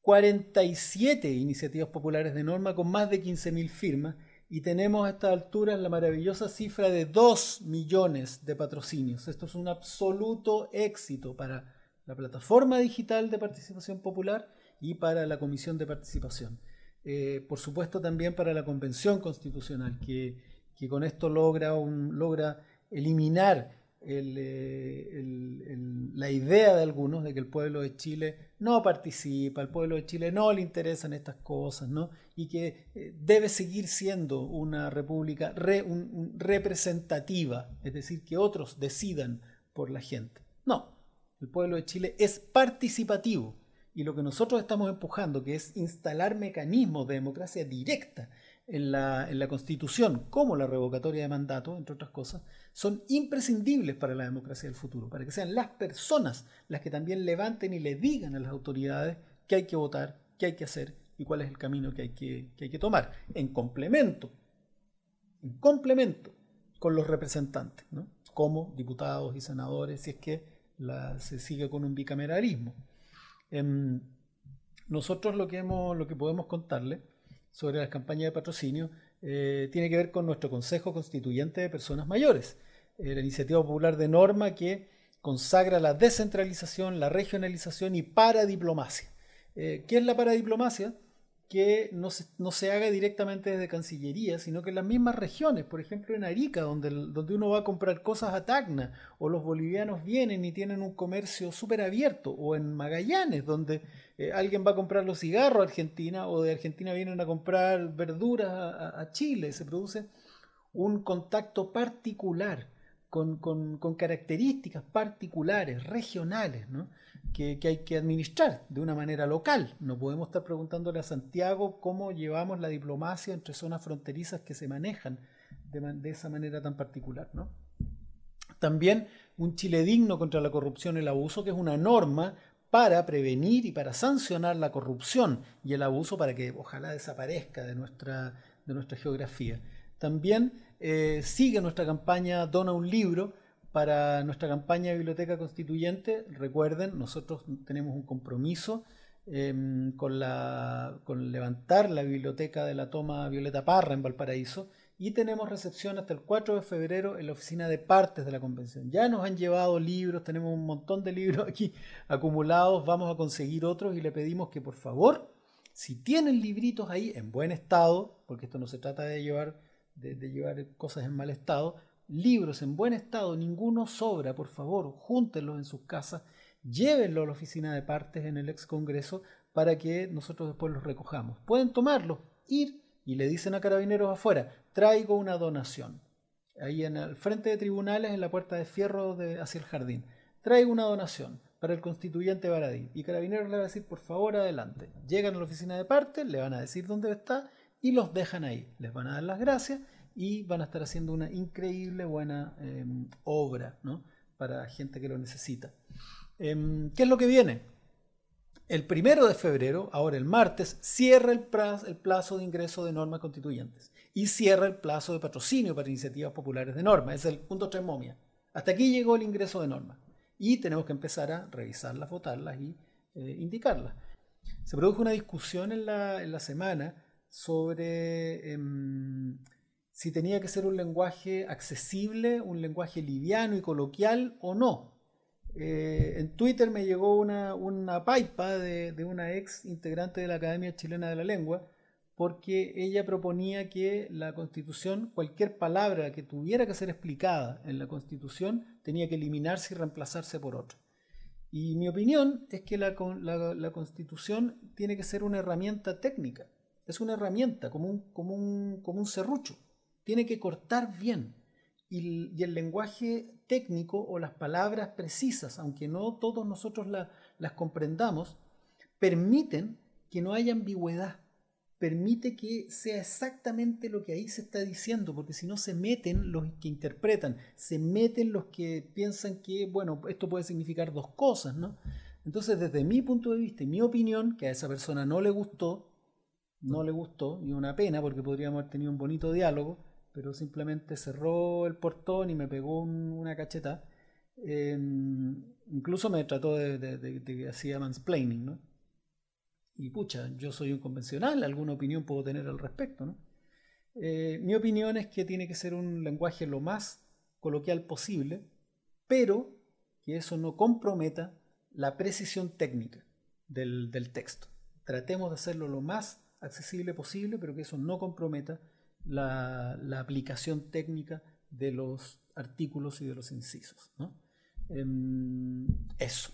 47 iniciativas populares de norma con más de 15.000 firmas y tenemos a estas alturas la maravillosa cifra de 2 millones de patrocinios. Esto es un absoluto éxito para la plataforma digital de participación popular y para la comisión de participación. Eh, por supuesto también para la convención constitucional que, que con esto logra, un, logra eliminar eh, la idea de algunos de que el pueblo de Chile no participa, al pueblo de Chile no le interesan estas cosas, ¿no? y que eh, debe seguir siendo una república representativa, es decir, que otros decidan por la gente. No, el pueblo de Chile es participativo y lo que nosotros estamos empujando, que es instalar mecanismos de democracia directa en la, en la Constitución, como la revocatoria de mandato, entre otras cosas, son imprescindibles para la democracia del futuro, para que sean las personas las que también levanten y le digan a las autoridades qué hay que votar, qué hay que hacer y cuál es el camino que hay que, hay que tomar, en complemento, en complemento con los representantes, como diputados y senadores, si es que se sigue con un bicameralismo. Em, nosotros lo que, hemos, lo que podemos contarle sobre las campañas de patrocinio eh, tiene que ver con nuestro Consejo Constituyente de Personas Mayores. Eh, la iniciativa popular de norma que consagra la descentralización, la regionalización y paradiplomacia. Eh, ¿Qué es la paradiplomacia? Que no se, no se, haga directamente desde Cancillería, sino que en las mismas regiones, por ejemplo en Arica, donde, donde uno va a comprar cosas a Tacna, o los bolivianos vienen y tienen un comercio súper abierto, o en Magallanes, donde eh, alguien va a comprar los cigarros a Argentina, o de Argentina vienen a comprar verduras a, a Chile, se produce un contacto particular con, características particulares, regionales, que, hay que administrar de una manera local. No podemos estar preguntándole a Santiago cómo llevamos la diplomacia entre zonas fronterizas que se manejan de, esa manera tan particular. También un Chile digno contra la corrupción y el abuso, que es una norma para prevenir y para sancionar la corrupción y el abuso para que ojalá desaparezca de nuestra, de nuestra geografía. También eh, sigue nuestra campaña Dona un libro para nuestra campaña de Biblioteca Constituyente. Recuerden, nosotros tenemos un compromiso em, con, la, con levantar la biblioteca de la toma Violeta Parra en Valparaíso y tenemos recepción hasta el 4 de febrero en la oficina de partes de la convención. Ya nos han llevado libros, tenemos un montón de libros aquí acumulados, vamos a conseguir otros y le pedimos que por favor, si tienen libritos ahí en buen estado, porque esto no se trata de llevar, de, llevar cosas en mal estado, libros en buen estado, ninguno sobra, por favor, júntenlos en sus casas, llévenlos a la oficina de partes en el ex congreso para que nosotros después los recojamos. Pueden tomarlos, ir y le dicen a carabineros afuera, traigo una donación. Ahí en el frente de tribunales, en la puerta de fierro de, hacia el jardín, traigo una donación para el constituyente Baradí. Y carabineros le va a decir, por favor, adelante. Llegan a la oficina de parte, le van a decir dónde está y los dejan ahí. Les van a dar las gracias y van a estar haciendo una increíble buena em, obra ¿no? para gente que lo necesita. Em, ¿Qué es lo que viene? El primero de febrero, ahora el martes, cierra el plazo, de ingreso de normas constituyentes y cierra el plazo de patrocinio para iniciativas populares de normas. Es el punto 3 momia. Hasta aquí llegó el ingreso de normas y tenemos que empezar a revisarlas, votarlas y eh, indicarlas. Se produjo una discusión en la, semana sobre em, si tenía que ser un lenguaje accesible, un lenguaje liviano y coloquial o no. Eh, en Twitter me llegó una, una paipa de, una ex integrante de la Academia Chilena de la Lengua, porque ella proponía que la Constitución, cualquier palabra que tuviera que ser explicada en la Constitución, tenía que eliminarse y reemplazarse por otra. Y mi opinión es que la, la, Constitución tiene que ser una herramienta técnica, es una herramienta, como un, como un, como un serrucho, tiene que cortar bien. Y, el lenguaje técnico o las palabras precisas, aunque no todos nosotros las comprendamos, permiten que no haya ambigüedad, permite que sea exactamente lo que ahí se está diciendo, porque si no se meten los que interpretan, se meten los que piensan que, bueno, esto puede significar dos cosas, ¿no? Entonces, desde mi punto de vista y mi opinión, que a esa persona no le gustó, no le gustó, y una pena porque podríamos haber tenido un bonito diálogo, pero simplemente cerró el portón y me pegó una cacheta. Em, incluso me trató de, que hacía mansplaining, ¿no? Y pucha, yo soy un convencional, alguna opinión puedo tener al respecto, ¿no? Eh, mi opinión es que tiene que ser un lenguaje lo más coloquial posible, pero que eso no comprometa la precisión técnica del, del texto. Tratemos de hacerlo lo más accesible posible, pero que eso no comprometa la, aplicación técnica de los artículos y de los incisos. Em, eso.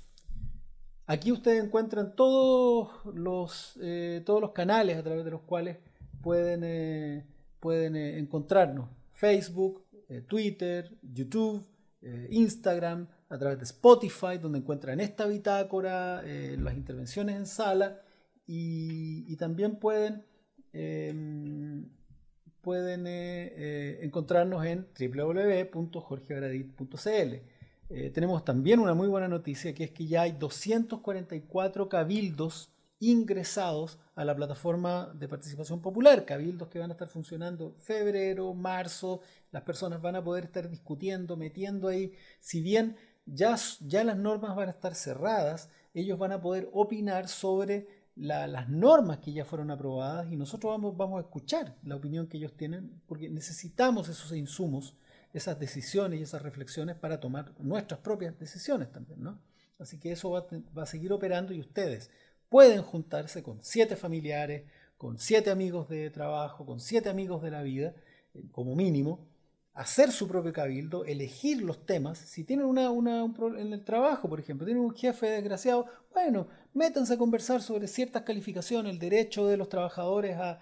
Aquí ustedes encuentran todos los, eh, todos los canales a través de los cuales pueden, eh, pueden eh, encontrarnos. Facebook, Twitter, YouTube, Instagram, a través de Spotify, donde encuentran esta bitácora, las intervenciones en sala y, también pueden em, pueden eh, eh, encontrarnos en www.jorgebradit.cl. Eh, tenemos también una muy buena noticia, que es que ya hay 244 cabildos ingresados a la plataforma de participación popular, cabildos que van a estar funcionando febrero, marzo, las personas van a poder estar discutiendo, metiendo ahí, si bien ya, ya las normas van a estar cerradas, ellos van a poder opinar sobre las normas que ya fueron aprobadas y nosotros vamos, vamos a escuchar la opinión que ellos tienen porque necesitamos esos insumos, esas decisiones y esas reflexiones para tomar nuestras propias decisiones también. ¿no? Así que eso va, va a seguir operando y ustedes pueden juntarse con siete familiares, con siete amigos de trabajo, con siete amigos de la vida, eh, como mínimo, hacer su propio cabildo, elegir los temas. Si tienen una, una en el trabajo, por ejemplo, tienen un jefe desgraciado, bueno, métanse a conversar sobre ciertas calificaciones, el derecho de los trabajadores a,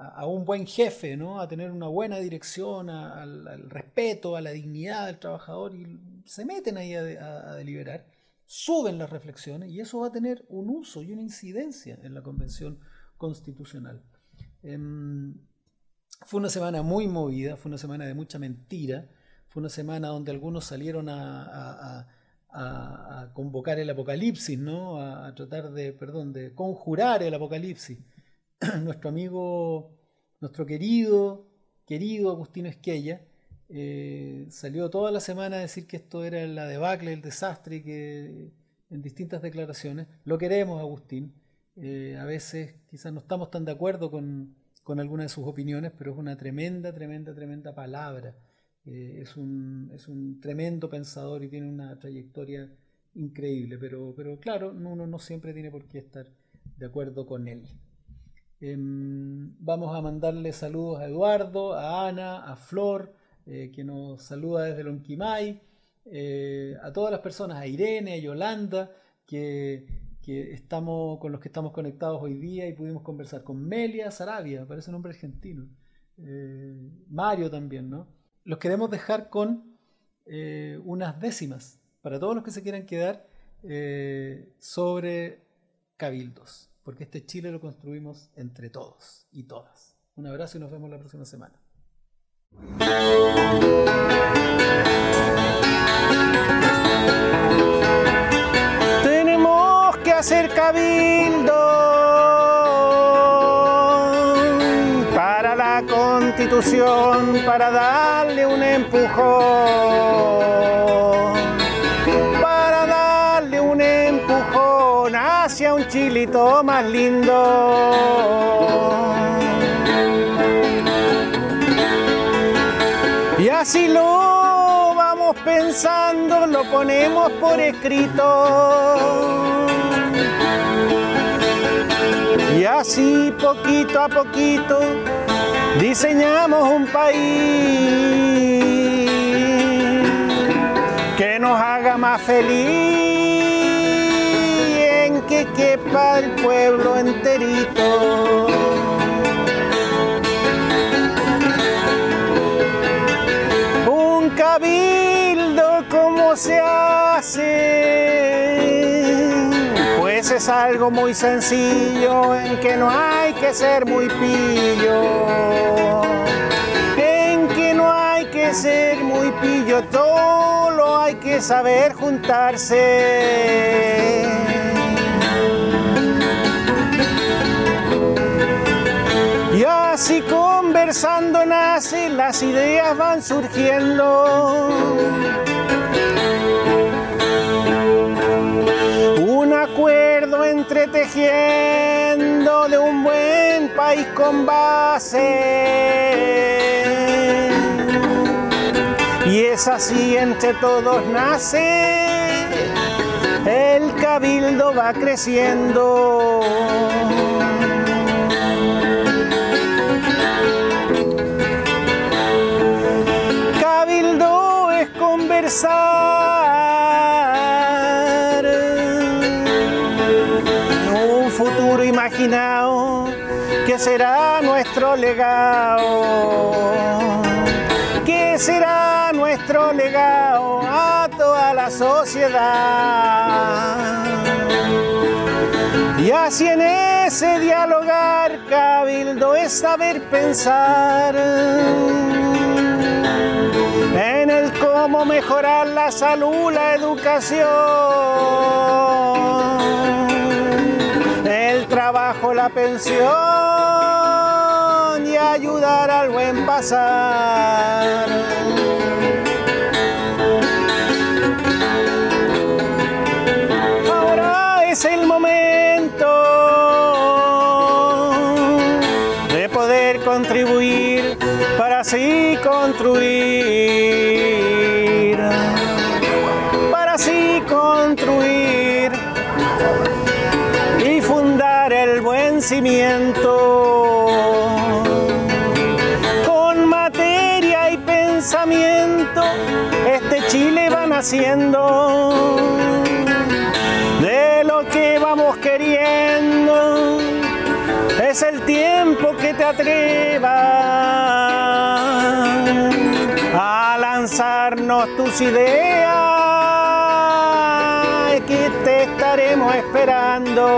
a, un buen jefe, ¿no? a tener una buena dirección, al, respeto, a la dignidad del trabajador y se meten ahí a, deliberar, suben las reflexiones y eso va a tener un uso y una incidencia en la Convención Constitucional. Em, fue una semana muy movida, fue una semana de mucha mentira, fue una semana donde algunos salieron a, convocar el apocalipsis, ¿no? a, tratar de, perdón, de conjurar el apocalipsis. nuestro amigo, nuestro querido, querido Agustino Esquella, eh, salió toda la semana a decir que esto era la debacle, el desastre, que en distintas declaraciones, lo queremos Agustín, eh, a veces quizás no estamos tan de acuerdo con, con algunas de sus opiniones, pero es una tremenda, tremenda, tremenda palabra. Eh, es, un, es, un, tremendo pensador y tiene una trayectoria increíble, pero, pero claro, uno no siempre tiene por qué estar de acuerdo con él. Em, vamos a mandarle saludos a Eduardo, a Ana, a Flor, eh, que nos saluda desde Lonquimay, eh, a todas las personas, a Irene, a Yolanda, que, estamos, con los que estamos conectados hoy día y pudimos conversar con Melia Sarabia, parece un nombre argentino, eh, Mario también, ¿no? Los queremos dejar con unas décimas para todos los que se quieran quedar sobre cabildos porque este Chile lo construimos entre todos y todas. Un abrazo y nos vemos la próxima semana. Constitución, para darle un empujón un chilito más lindo. Y así lo vamos pensando, lo ponemos por escrito. Y así poquito a poquito diseñamos un país que nos haga más feliz que quepa el pueblo enterito. Un cabildo como se hace, es algo muy sencillo en que no hay que ser muy pillo. En que no hay que ser muy pillo, todo lo hay que saber juntarse. así conversando nacen, las ideas van surgiendo. Entretejiendo de un buen país con base. Y es así entre todos nace, el cabildo va creciendo. Legado, que será nuestro legado a toda la sociedad. Y así en ese dialogar, cabildo es saber pensar en el cómo mejorar la salud, la educación, el trabajo, la pensión ayudar al buen pasar. Ahora es el momento de poder contribuir para así construir, para así construir y fundar el buen cimiento. haciendo, de lo que vamos queriendo. Es el tiempo que te atrevas a lanzarnos tus ideas, que te estaremos esperando.